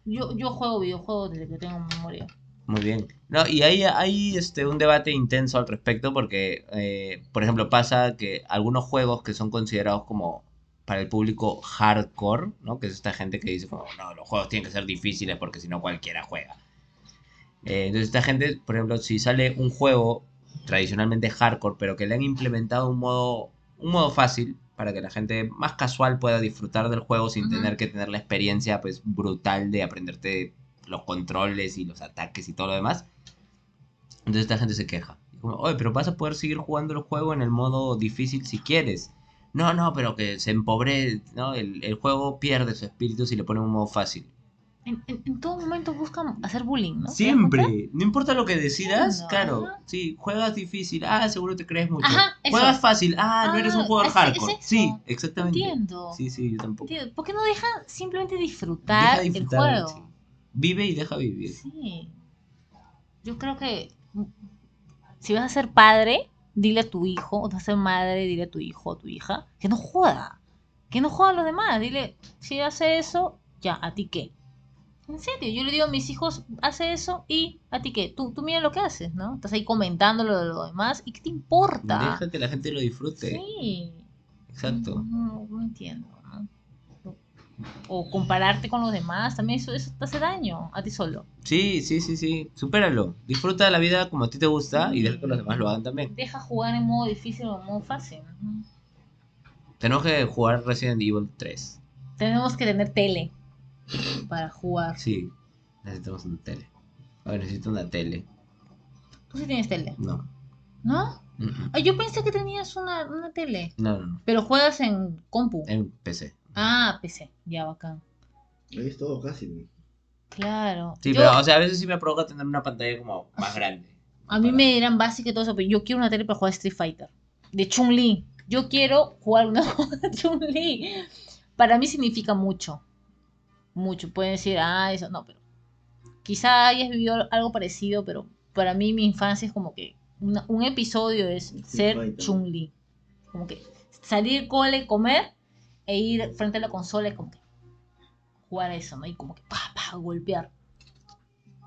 Yo, yo juego videojuegos desde que tengo memoria. Muy bien. No, y hay, hay este, un debate intenso al respecto porque, eh, por ejemplo, pasa que algunos juegos que son considerados como para el público hardcore, ¿no? Que es esta gente que dice como, no, los juegos tienen que ser difíciles porque si no cualquiera juega. Eh, entonces esta gente, por ejemplo, si sale un juego tradicionalmente hardcore, pero que le han implementado un modo, un modo fácil para que la gente más casual pueda disfrutar del juego sin Ujú. tener que tener la experiencia pues brutal de aprenderte los controles y los ataques y todo lo demás. Entonces esta gente se queja. Como, Oye, pero vas a poder seguir jugando el juego en el modo difícil si quieres. No, no, pero que se empobrece, ¿no? El, el juego pierde su espíritu si le ponen un modo fácil. En, en, en todo momento buscan hacer bullying, ¿no? ¿Te das Siempre. No importa lo que decidas, No. claro. Sí, juegas difícil. Ah, seguro te crees mucho. Ajá. Juegas fácil. Ah, no Ah, eres un jugador es- hardcore. Sí, exactamente. Entiendo. Sí, sí, yo tampoco. Entiendo. ¿Por qué no dejan simplemente Deja disfrutar, el disfrutar, juego? sí. Vive y deja vivir. Sí. Yo creo que mm, si vas a ser padre, dile a tu hijo, o vas a ser madre, dile a tu hijo o tu hija, que no joda. Que no joda a los demás. Dile, si hace eso, ya, ¿a ti qué? En serio, yo le digo a mis hijos, hace eso y ¿a ti qué? Tú, tú mira lo que haces, ¿no? Estás ahí comentando lo de lo demás y ¿qué te importa? Deja que la gente lo disfrute. Sí. Exacto. No, no entiendo. O compararte con los demás, también eso, eso te hace daño a ti solo. Sí, sí, sí, sí. Supéralo. Disfruta de la vida como a ti te gusta y deja que los demás lo hagan también. Deja jugar en modo difícil o en modo fácil. Tenemos que jugar Resident Evil 3. Tenemos que tener tele para jugar. Sí, necesitamos una tele. A ver, necesito una tele. Tú sí tienes tele, No. ¿no? Ah, yo pensé que tenías una, una tele. No, no, no. Pero juegas en compu. En PC. Ah, PC. Ya, bacán. Ahí es todo casi. Claro. Sí, Yo- pero, o sea, a veces sí me provoca tener una pantalla como más grande. A mí Para- me dirán básico y todo eso, pero yo quiero una tele para jugar Street Fighter. De Chun-Li. Yo quiero jugar una de Chun-Li. Para mí significa mucho. Mucho. Pueden decir, ah, eso no, pero. Quizá hayas vivido algo parecido, pero para mí mi infancia es como que. una- un episodio es ser. Chun-Li. Como que salir cole, comer e ir frente a la consola y como que jugar a eso, ¿no? Y como que pa, pa, golpear.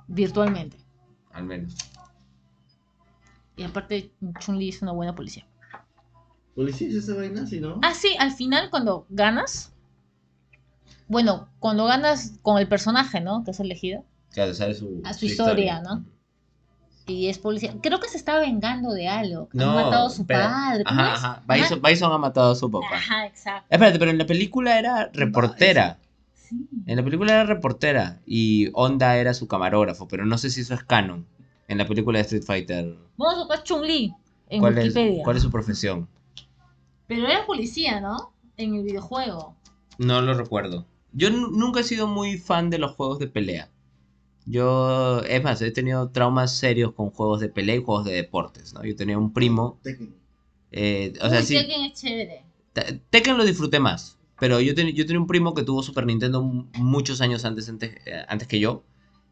Virtualmente. Al menos. Y aparte, Chun-Li es una buena policía. Policía es esa vaina, ¿sí, no? Ah, sí, al final cuando ganas. Bueno, cuando ganas con el personaje, ¿no? Que has elegido. Claro, su, A su historia, ¿no? Y es policía. Creo que se está vengando de algo. No, han matado a su espera. padre. ¿Cómo Ajá, ajá. Bison, Bison ha matado a su papá. Ajá, exacto. Espérate, pero en la película era reportera. Sí. En la película era reportera y Honda era su camarógrafo, pero no sé si eso es canon. En la película de Street Fighter, Vamos a buscar Chun-Li en ¿cuál es, Wikipedia. ¿cuál es su profesión? Pero era policía, ¿no? En el videojuego. No lo recuerdo. Yo nu- nunca he sido muy fan de los juegos de pelea. Yo, es más, he tenido traumas serios con juegos de pelea y juegos de deportes, ¿no? Yo tenía un primo, Tekken. eh, o sea, Uy, sí, Tekken es chévere. Te- Tekken lo disfruté más, pero yo, ten- yo tenía un primo que tuvo Super Nintendo mu- muchos años antes, antes, eh, antes que yo,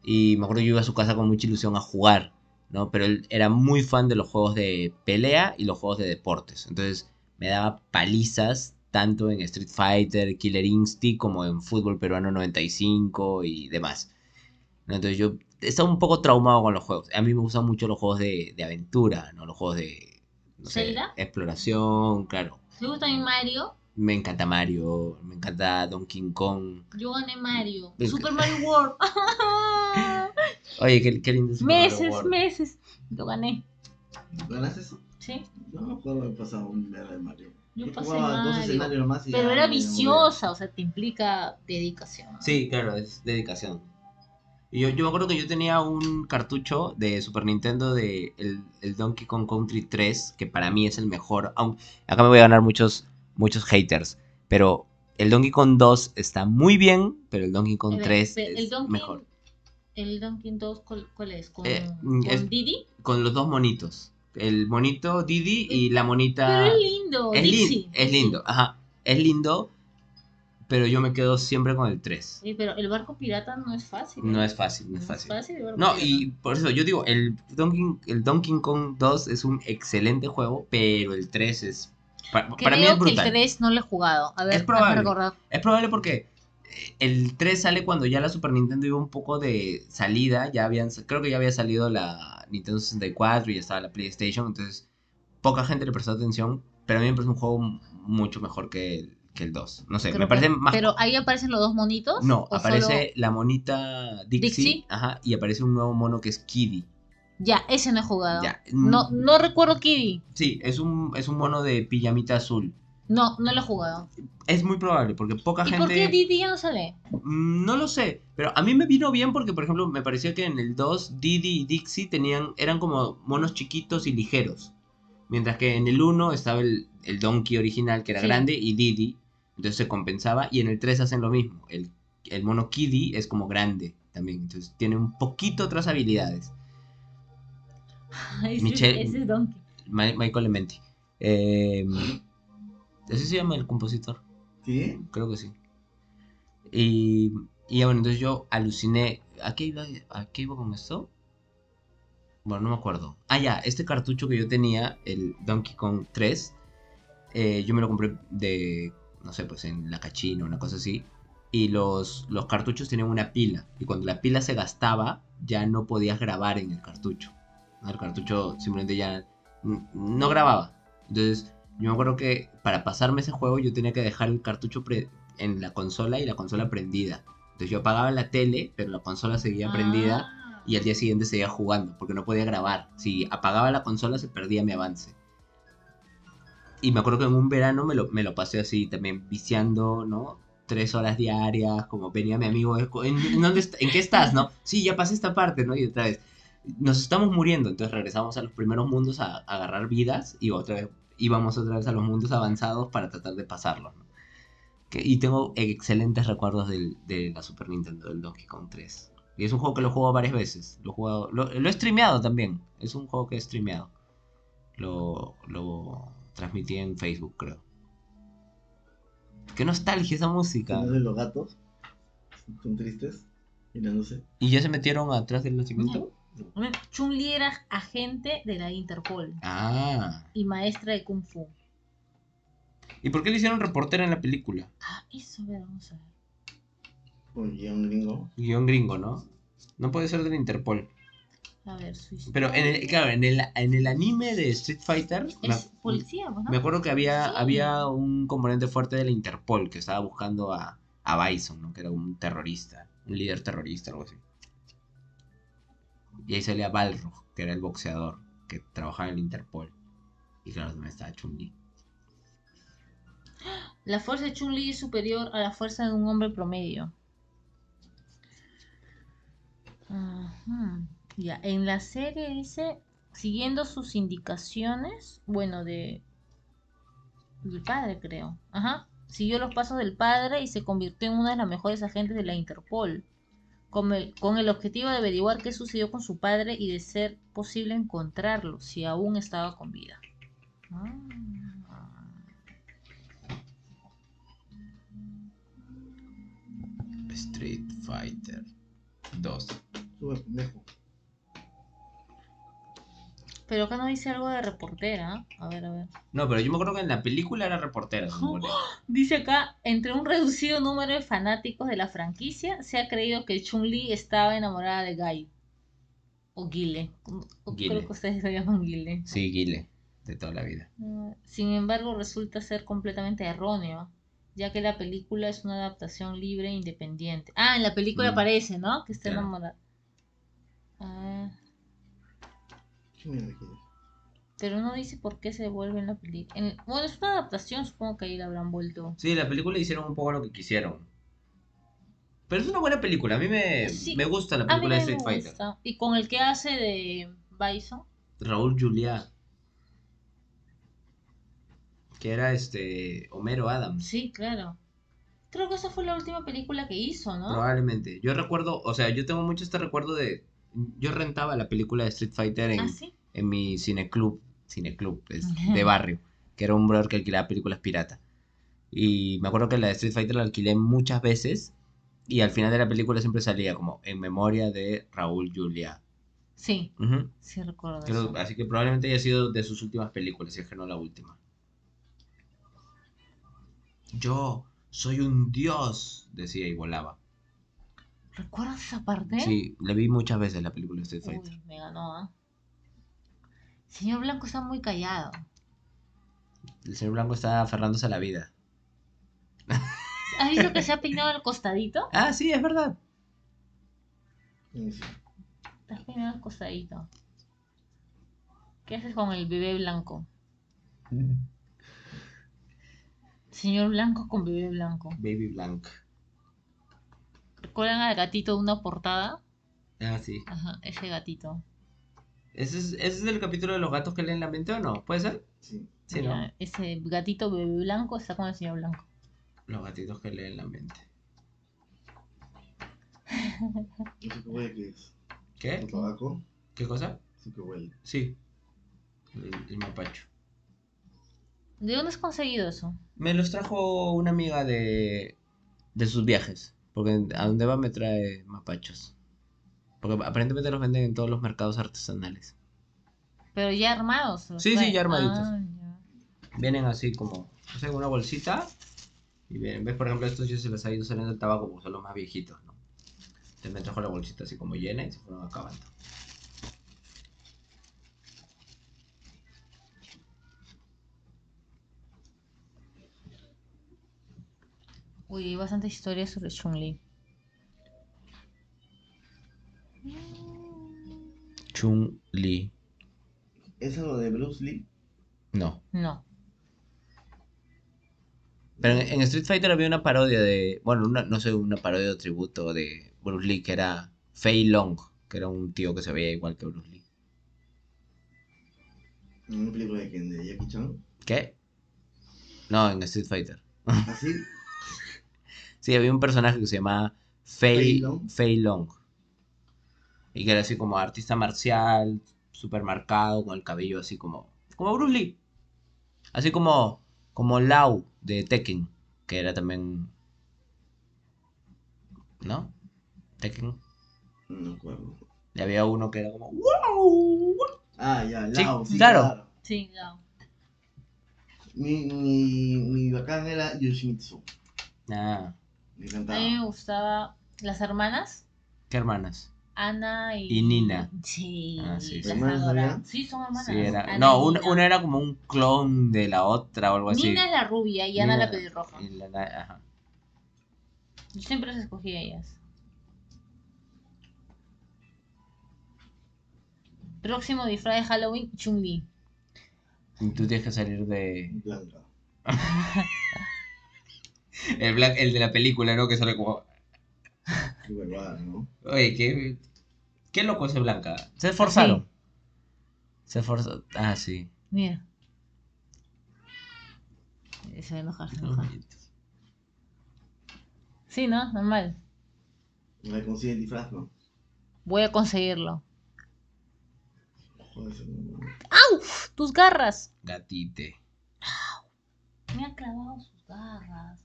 y me acuerdo que yo iba a su casa con mucha ilusión a jugar, ¿no? Pero él era muy fan de los juegos de pelea y los juegos de deportes, entonces me daba palizas tanto en Street Fighter, Killer Instinct, como en Fútbol Peruano 95 y demás. Entonces yo estaba un poco traumado con los juegos. A mí me gustan mucho los juegos de, de aventura, ¿no? Los juegos de, no sé, ¿Zelda? exploración, claro. ¿Te gusta mi Mario? Me encanta Mario, me encanta Donkey Kong. Yo gané Mario. Me Super Mario World. Oye, qué, qué lindo Super Mario meses, World. meses. Lo gané. ¿Ganas eso? Sí. Yo no me acuerdo haber pasado un nivel de Mario. Yo pasé Mario. escenarios nomás y Pero ya era viciosa, o sea, te implica dedicación. Sí, claro, es dedicación. Y yo, yo me acuerdo que yo tenía un cartucho de Super Nintendo de el, el Donkey Kong Country 3, que para mí es el mejor. Aunque acá me voy a ganar muchos, muchos haters. Pero el Donkey Kong 2 está muy bien, pero el Donkey Kong El- 3 el es Donkey- mejor. ¿El Donkey 2 cuál, cuál es? ¿Con, Eh, con es- Didi? Con los dos monitos. El monito Didi y la monita... Pero es lindo, Es, es lindo, ajá. Es lindo, pero yo me quedo siempre con el 3. Sí, pero el barco pirata no es fácil. No ¿eh? es fácil, no es No fácil. No, y por eso yo digo, el Donkey, el Donkey Kong 2 es un excelente juego, pero el 3 es... pa- Para, mí es que brutal. el 3 no lo he jugado. A ver, Es probable. recordar. Es probable porque eh, el 3 sale cuando ya la Super Nintendo iba un poco de salida, ya habían, creo que ya había salido la Nintendo 64 y ya estaba la PlayStation, entonces poca gente le prestó atención, pero a mí me parece un juego mucho mejor que el, que el 2. No sé, Creo me que- parece más... Pero ahí aparecen los dos monitos. No, ¿o aparece solo- la monita Dixie, Dixie? Ajá, y aparece un nuevo mono que es Kiddy. Ya, ese no he jugado. Ya, No, mm, no recuerdo Kiddy. Sí, es un, es un mono de pijamita azul. No, no lo he jugado. Es muy probable, porque poca ¿Y gente... por qué Didi ya no sale? Mm, No lo sé, pero a mí me vino bien porque, por ejemplo, me parecía que en el 2 Didi y Dixie tenían, eran como monos chiquitos y ligeros. Mientras que en el 1 estaba el, el Donkey original, que era Sí. grande, y Didi, entonces se compensaba. Y en el 3 hacen lo mismo. El, el mono Kiddy es como grande también, entonces tiene un poquito otras habilidades. Ese, Michelle- ese es Donkey. Ma- Michael Lementi. Eh, ¿Así se llama el compositor? ¿Sí? Creo que sí. Y, y bueno, entonces yo aluciné. ¿A qué iba, a qué iba con esto? Bueno, no me acuerdo. Ah, ya, este cartucho que yo tenía, el Donkey Kong 3, eh, yo me lo compré de, no sé, pues en la cachina, una cosa así. Y los, los cartuchos tenían una pila. Y cuando la pila se gastaba, ya no podías grabar en el cartucho. ¿no? El cartucho simplemente ya no grababa. Entonces, yo me acuerdo que para pasarme ese juego yo tenía que dejar el cartucho pre- en la consola y la consola prendida. Entonces yo apagaba la tele, pero la consola seguía prendida Ah. y al día siguiente seguía jugando porque no podía grabar. Si apagaba la consola se perdía mi avance. Y me acuerdo que en un verano me lo, me lo pasé así también viciando, ¿no? Tres horas diarias, como venía mi amigo, ¿en, en dónde ¿en qué estás, no? Sí, ya pasé esta parte, ¿no? Y otra vez, nos estamos muriendo, entonces regresamos a los primeros mundos a, agarrar vidas y otra vez íbamos otra vez a los mundos avanzados para tratar de pasarlos, ¿no? Y tengo excelentes recuerdos del- de la Super Nintendo, del Donkey Kong 3. Y es un juego que lo he jugado varias veces. Lo he, jugado, lo, lo he streameado también. Es un juego que he streameado. Lo, lo transmití en Facebook, creo. Qué nostalgia esa música. ¿No de los gatos? Son tristes, mirándose. ¿Y ya se metieron atrás del nacimiento? Chun-Li era agente de la Interpol Ah. y maestra de Kung Fu. ¿Y por qué le hicieron reportera en la película? Ah, eso, a ver, vamos a ver. Gringo. Guión gringo, ¿no? No puede ser del Interpol. A ver, su historia. Pero en el, claro, en el, en el anime de Street Fighter, me, Es policía, pues, ¿no? me acuerdo que había, Sí. había un componente fuerte de la Interpol que estaba buscando a, a Bison, ¿no? Que era un terrorista, un líder terrorista, algo así. Y ahí salía Balrog, que era el boxeador que trabajaba en el Interpol. Y claro, también estaba Chun-Li. La fuerza de Chun-Li es superior a la fuerza de un hombre promedio. Ajá. Ya, en la serie dice, siguiendo sus indicaciones, bueno, de del padre, creo. Ajá. Siguió los pasos del padre y se convirtió en una de las mejores agentes de la Interpol, con el, con el objetivo de averiguar qué sucedió con su padre y de ser posible encontrarlo, si aún estaba con vida. Ah. Street Fighter 2. Sube, pendejo. Pero acá no dice algo de reportera. A ver, a ver. No, pero yo me acuerdo que en la película era reportera. Dice acá, entre un reducido número de fanáticos de la franquicia, se ha creído que Chun-Li estaba enamorada de Guy. O Guile. O Guile. Creo que ustedes lo llaman Guile. Sí, Guile, de toda la vida. Ah, Sin embargo, resulta ser completamente erróneo, ya que la película es una adaptación libre e independiente. Ah, en la película Mm. aparece, ¿no? Que está enamorada. Ah, ¿Qué mierda quieres? Pero no dice por qué se devuelve en la película. Bueno, es una adaptación, supongo que ahí la habrán vuelto. Sí, la película hicieron un poco lo que quisieron. Pero es una buena película. A mí me, Sí. me gusta la A mí película de Street Fighter. gusta. Y con el que hace de Bison. Raúl Juliá. Que era este Homero Adams. Sí, claro. Creo que esa fue la última película que hizo, ¿no? Probablemente. Yo recuerdo, o sea, yo tengo mucho este recuerdo de. Yo rentaba la película de Street Fighter en, Ah, sí. En mi cineclub. Cineclub, es de barrio. Que era un brother que alquilaba películas pirata. Y me acuerdo que la de Street Fighter la alquilé muchas veces. Y al final de la película siempre salía como en memoria de Raúl Juliá. Sí, Ujú. sí recuerdo Creo- eso. así que probablemente haya sido de sus últimas películas, si es que no la última. Yo soy un dios, decía y volaba. ¿Recuerdas esa parte? Sí, le vi muchas veces la película de Street Fighter. Uy, me ganó, Señor Blanco está muy callado. El señor Blanco está aferrándose a la vida. ¿Has visto que se ha peinado al costadito? Ah, sí, es verdad. Sí, sí. Te has peinado al costadito. ¿Qué haces con el bebé blanco? Señor Blanco con bebé blanco. Baby Blanc. ¿Recuerdan al gatito de una portada? Ah, sí. Ajá, ese gatito. ¿Ese es, ese es el capítulo de los gatos que leen la mente o no? ¿Puede ser? Sí. Sí, ¿no? Ese gatito bebé blanco está con el señor Blanco. Los gatitos que leen la mente. ¿Eso qué huele que es? ¿Qué? ¿El tabaco? ¿Qué cosa? Eso que huele. Sí. El, el mapacho. ¿De dónde has conseguido eso? Me los trajo una amiga de, de sus viajes. Porque a donde va me trae mapachos. Porque aparentemente los venden en todos los mercados artesanales. Pero ya armados. Sí, sí, ya armaditos. Ah, ya. Vienen así como, no sé, una bolsita. Y vienen, ves, por ejemplo, estos ya se les ha ido saliendo el tabaco porque son los más viejitos, ¿no? Entonces me trajo la bolsita así como llena y se fueron acabando. Uy, hay bastantes historias sobre Chun-Li. Chun-Li. ¿Es algo de Bruce Lee? No. No. Pero en, en Street Fighter había una parodia de. Bueno, una, no sé, una parodia o tributo de Bruce Lee que era Fei Long, que era un tío que se veía igual que Bruce Lee. ¿En una película de quién? ¿De Jackie Chan? ¿Qué? No, en Street Fighter. ¿Así? Sí, había un personaje que se llamaba Fei Fei, Long. Fei Long. Y que era así como artista marcial, super marcado, con el cabello así como. Como Bruce Lee. Así como. Como Lau de Tekken. Que era también. ¿No? Tekken. No acuerdo. Y había uno que era como. ¡Wow! Ah, ya, Sí, Lao, sí, claro. claro. Sí, no. Mi, mi, mi bacán era Yoshimitsu. Ah, Me A encantaba. mí me gustaba las hermanas. ¿qué hermanas? Ana y... Y Nina. Sí, Ah, sí, sí. Sí, son hermanas. Sí, era. No, una, una era como un clon de la otra o algo así. Nina es la rubia y Ana Nina- la pelirroja. y la- ajá. Yo siempre las escogí a ellas. Próximo disfraz de Halloween, Chun-Li. Y tú tienes que salir de. Blanca. El, black, el de la película, ¿no? Que sale como. Qué huevada, ¿no? Oye, qué. Qué loco ese Blanca. Se esforzaron. Se esforzaron. Ah, sí. Mira. Eh, Se va a enojar, se va a enojar. Sí, ¿no? Normal. Me consigue el disfraz, ¿no? Voy a conseguirlo. Joder, no- ¡Tus garras! Gatite. Me ha clavado sus garras.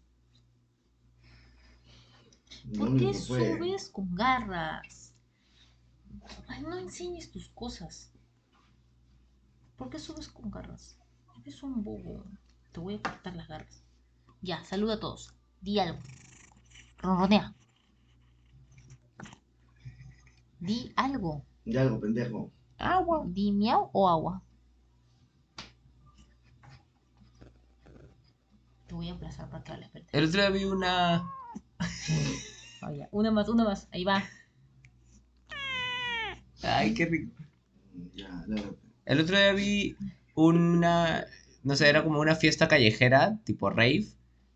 ¿Por no qué subes con garras? Ay, no enseñes tus cosas. ¿Por qué subes con garras? Eres un bobo. Te voy a cortar las garras. Ya, saluda a todos. Di algo. Ronronea. Di algo. Ya algo, pendejo. Agua. Di miau o agua. Te voy a aplazar para que hables. El otro día vi una. Ah, ya. Una más, una más. Ahí va. Ay, qué rico. Ya. El otro día vi una. No sé, era como una fiesta callejera, tipo rave.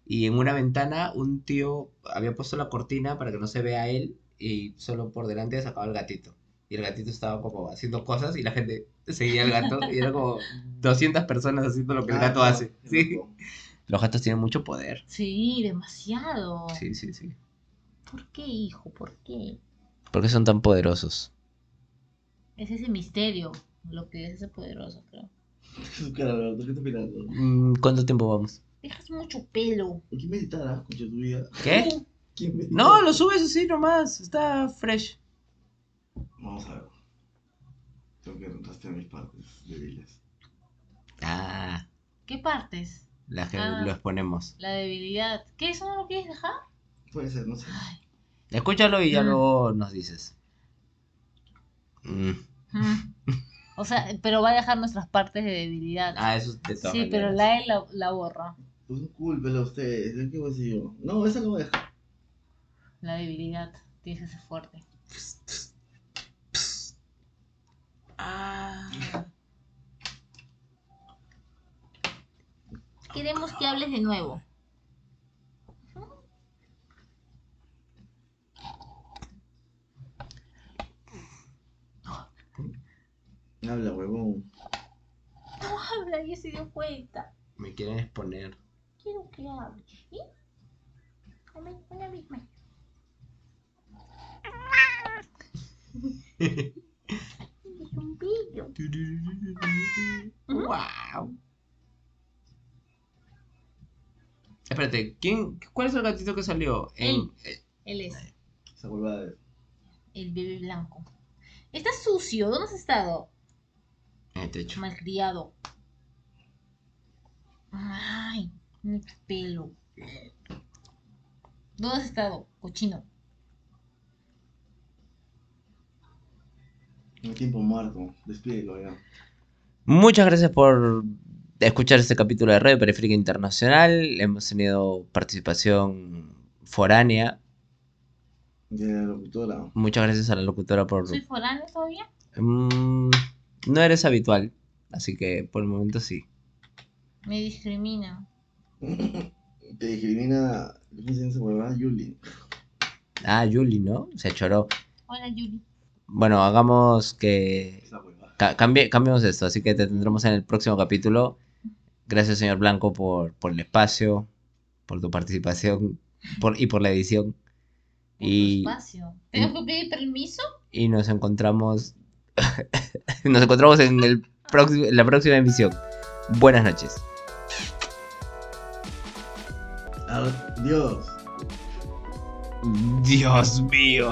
Y en una ventana un tío había puesto la cortina para que no se vea él. Y solo por delante sacaba el gatito. Y el gatito estaba como haciendo cosas y la gente seguía al gato. Y era como 200 personas haciendo lo que el Ah, gato hace. Sí. Los gatos tienen mucho poder. Sí, demasiado. Sí, sí, sí. ¿Por qué, hijo? ¿Por qué? ¿Por qué son tan poderosos? Es ese misterio, lo que es ese poderoso, creo. Mm, ¿Cuánto tiempo vamos? Dejas mucho pelo. ¿Quién meditará? Escucha tu vida. ¿Qué? ¿Quién meditará? No, lo subes así nomás. Está fresh. Vamos a ver. Tengo que rastrear mis partes débiles. Ah, ¿Qué partes? La que Ah. lo exponemos. La debilidad. ¿Qué? ¿Eso no lo quieres dejar? Puede ser, no sé. Escúchalo y ya Mm. luego nos dices. Mm. Mm. O sea, pero va a dejar nuestras partes de debilidad. Ah, eso es sí, pero la E la, la borra. Pues cúlpelo a ustedes. ¿de ¿Qué voy a decir yo? No, esa lo voy a dejar. La debilidad. Tienes que ser fuerte. Ah. Queremos que hables de nuevo. Habla, huevón. No habla, ya se dio cuenta. Me quieren exponer. Quiero que hable. ¿Sí? Una, una vez más. Es un pillo. wow. Espérate, ¿quién, ¿cuál es el gatito que salió? En, eh, Él es. Esa huevada de. el bebé blanco. Está sucio. ¿Dónde has estado? En el techo. Malcriado. Ay, mi pelo. ¿Dónde has estado? Cochino. El tiempo muerto. Despídelo ya. Muchas gracias por escuchar este capítulo de Radio Periférica Internacional. Hemos tenido participación foránea. De la locutora. Muchas gracias a la locutora por... ¿Soy foráneo todavía? Mm, no eres habitual, así que por el momento sí. Me discrimina. Te discrimina. ¿Cómo se llama? Yuli. Ah, Yuli, ¿no? Se choró. Hola, Yuli. Bueno, hagamos que... Ca- cambie, cambiemos esto, así que te tendremos en el próximo capítulo. Gracias, señor Blanco, por, por el espacio, por tu participación por, y por la edición. Por Y- tu espacio. ¿Tengo que pedir permiso? Y nos encontramos... nos encontramos en, el próximo, en la próxima emisión. Buenas noches. Adiós. Dios mío.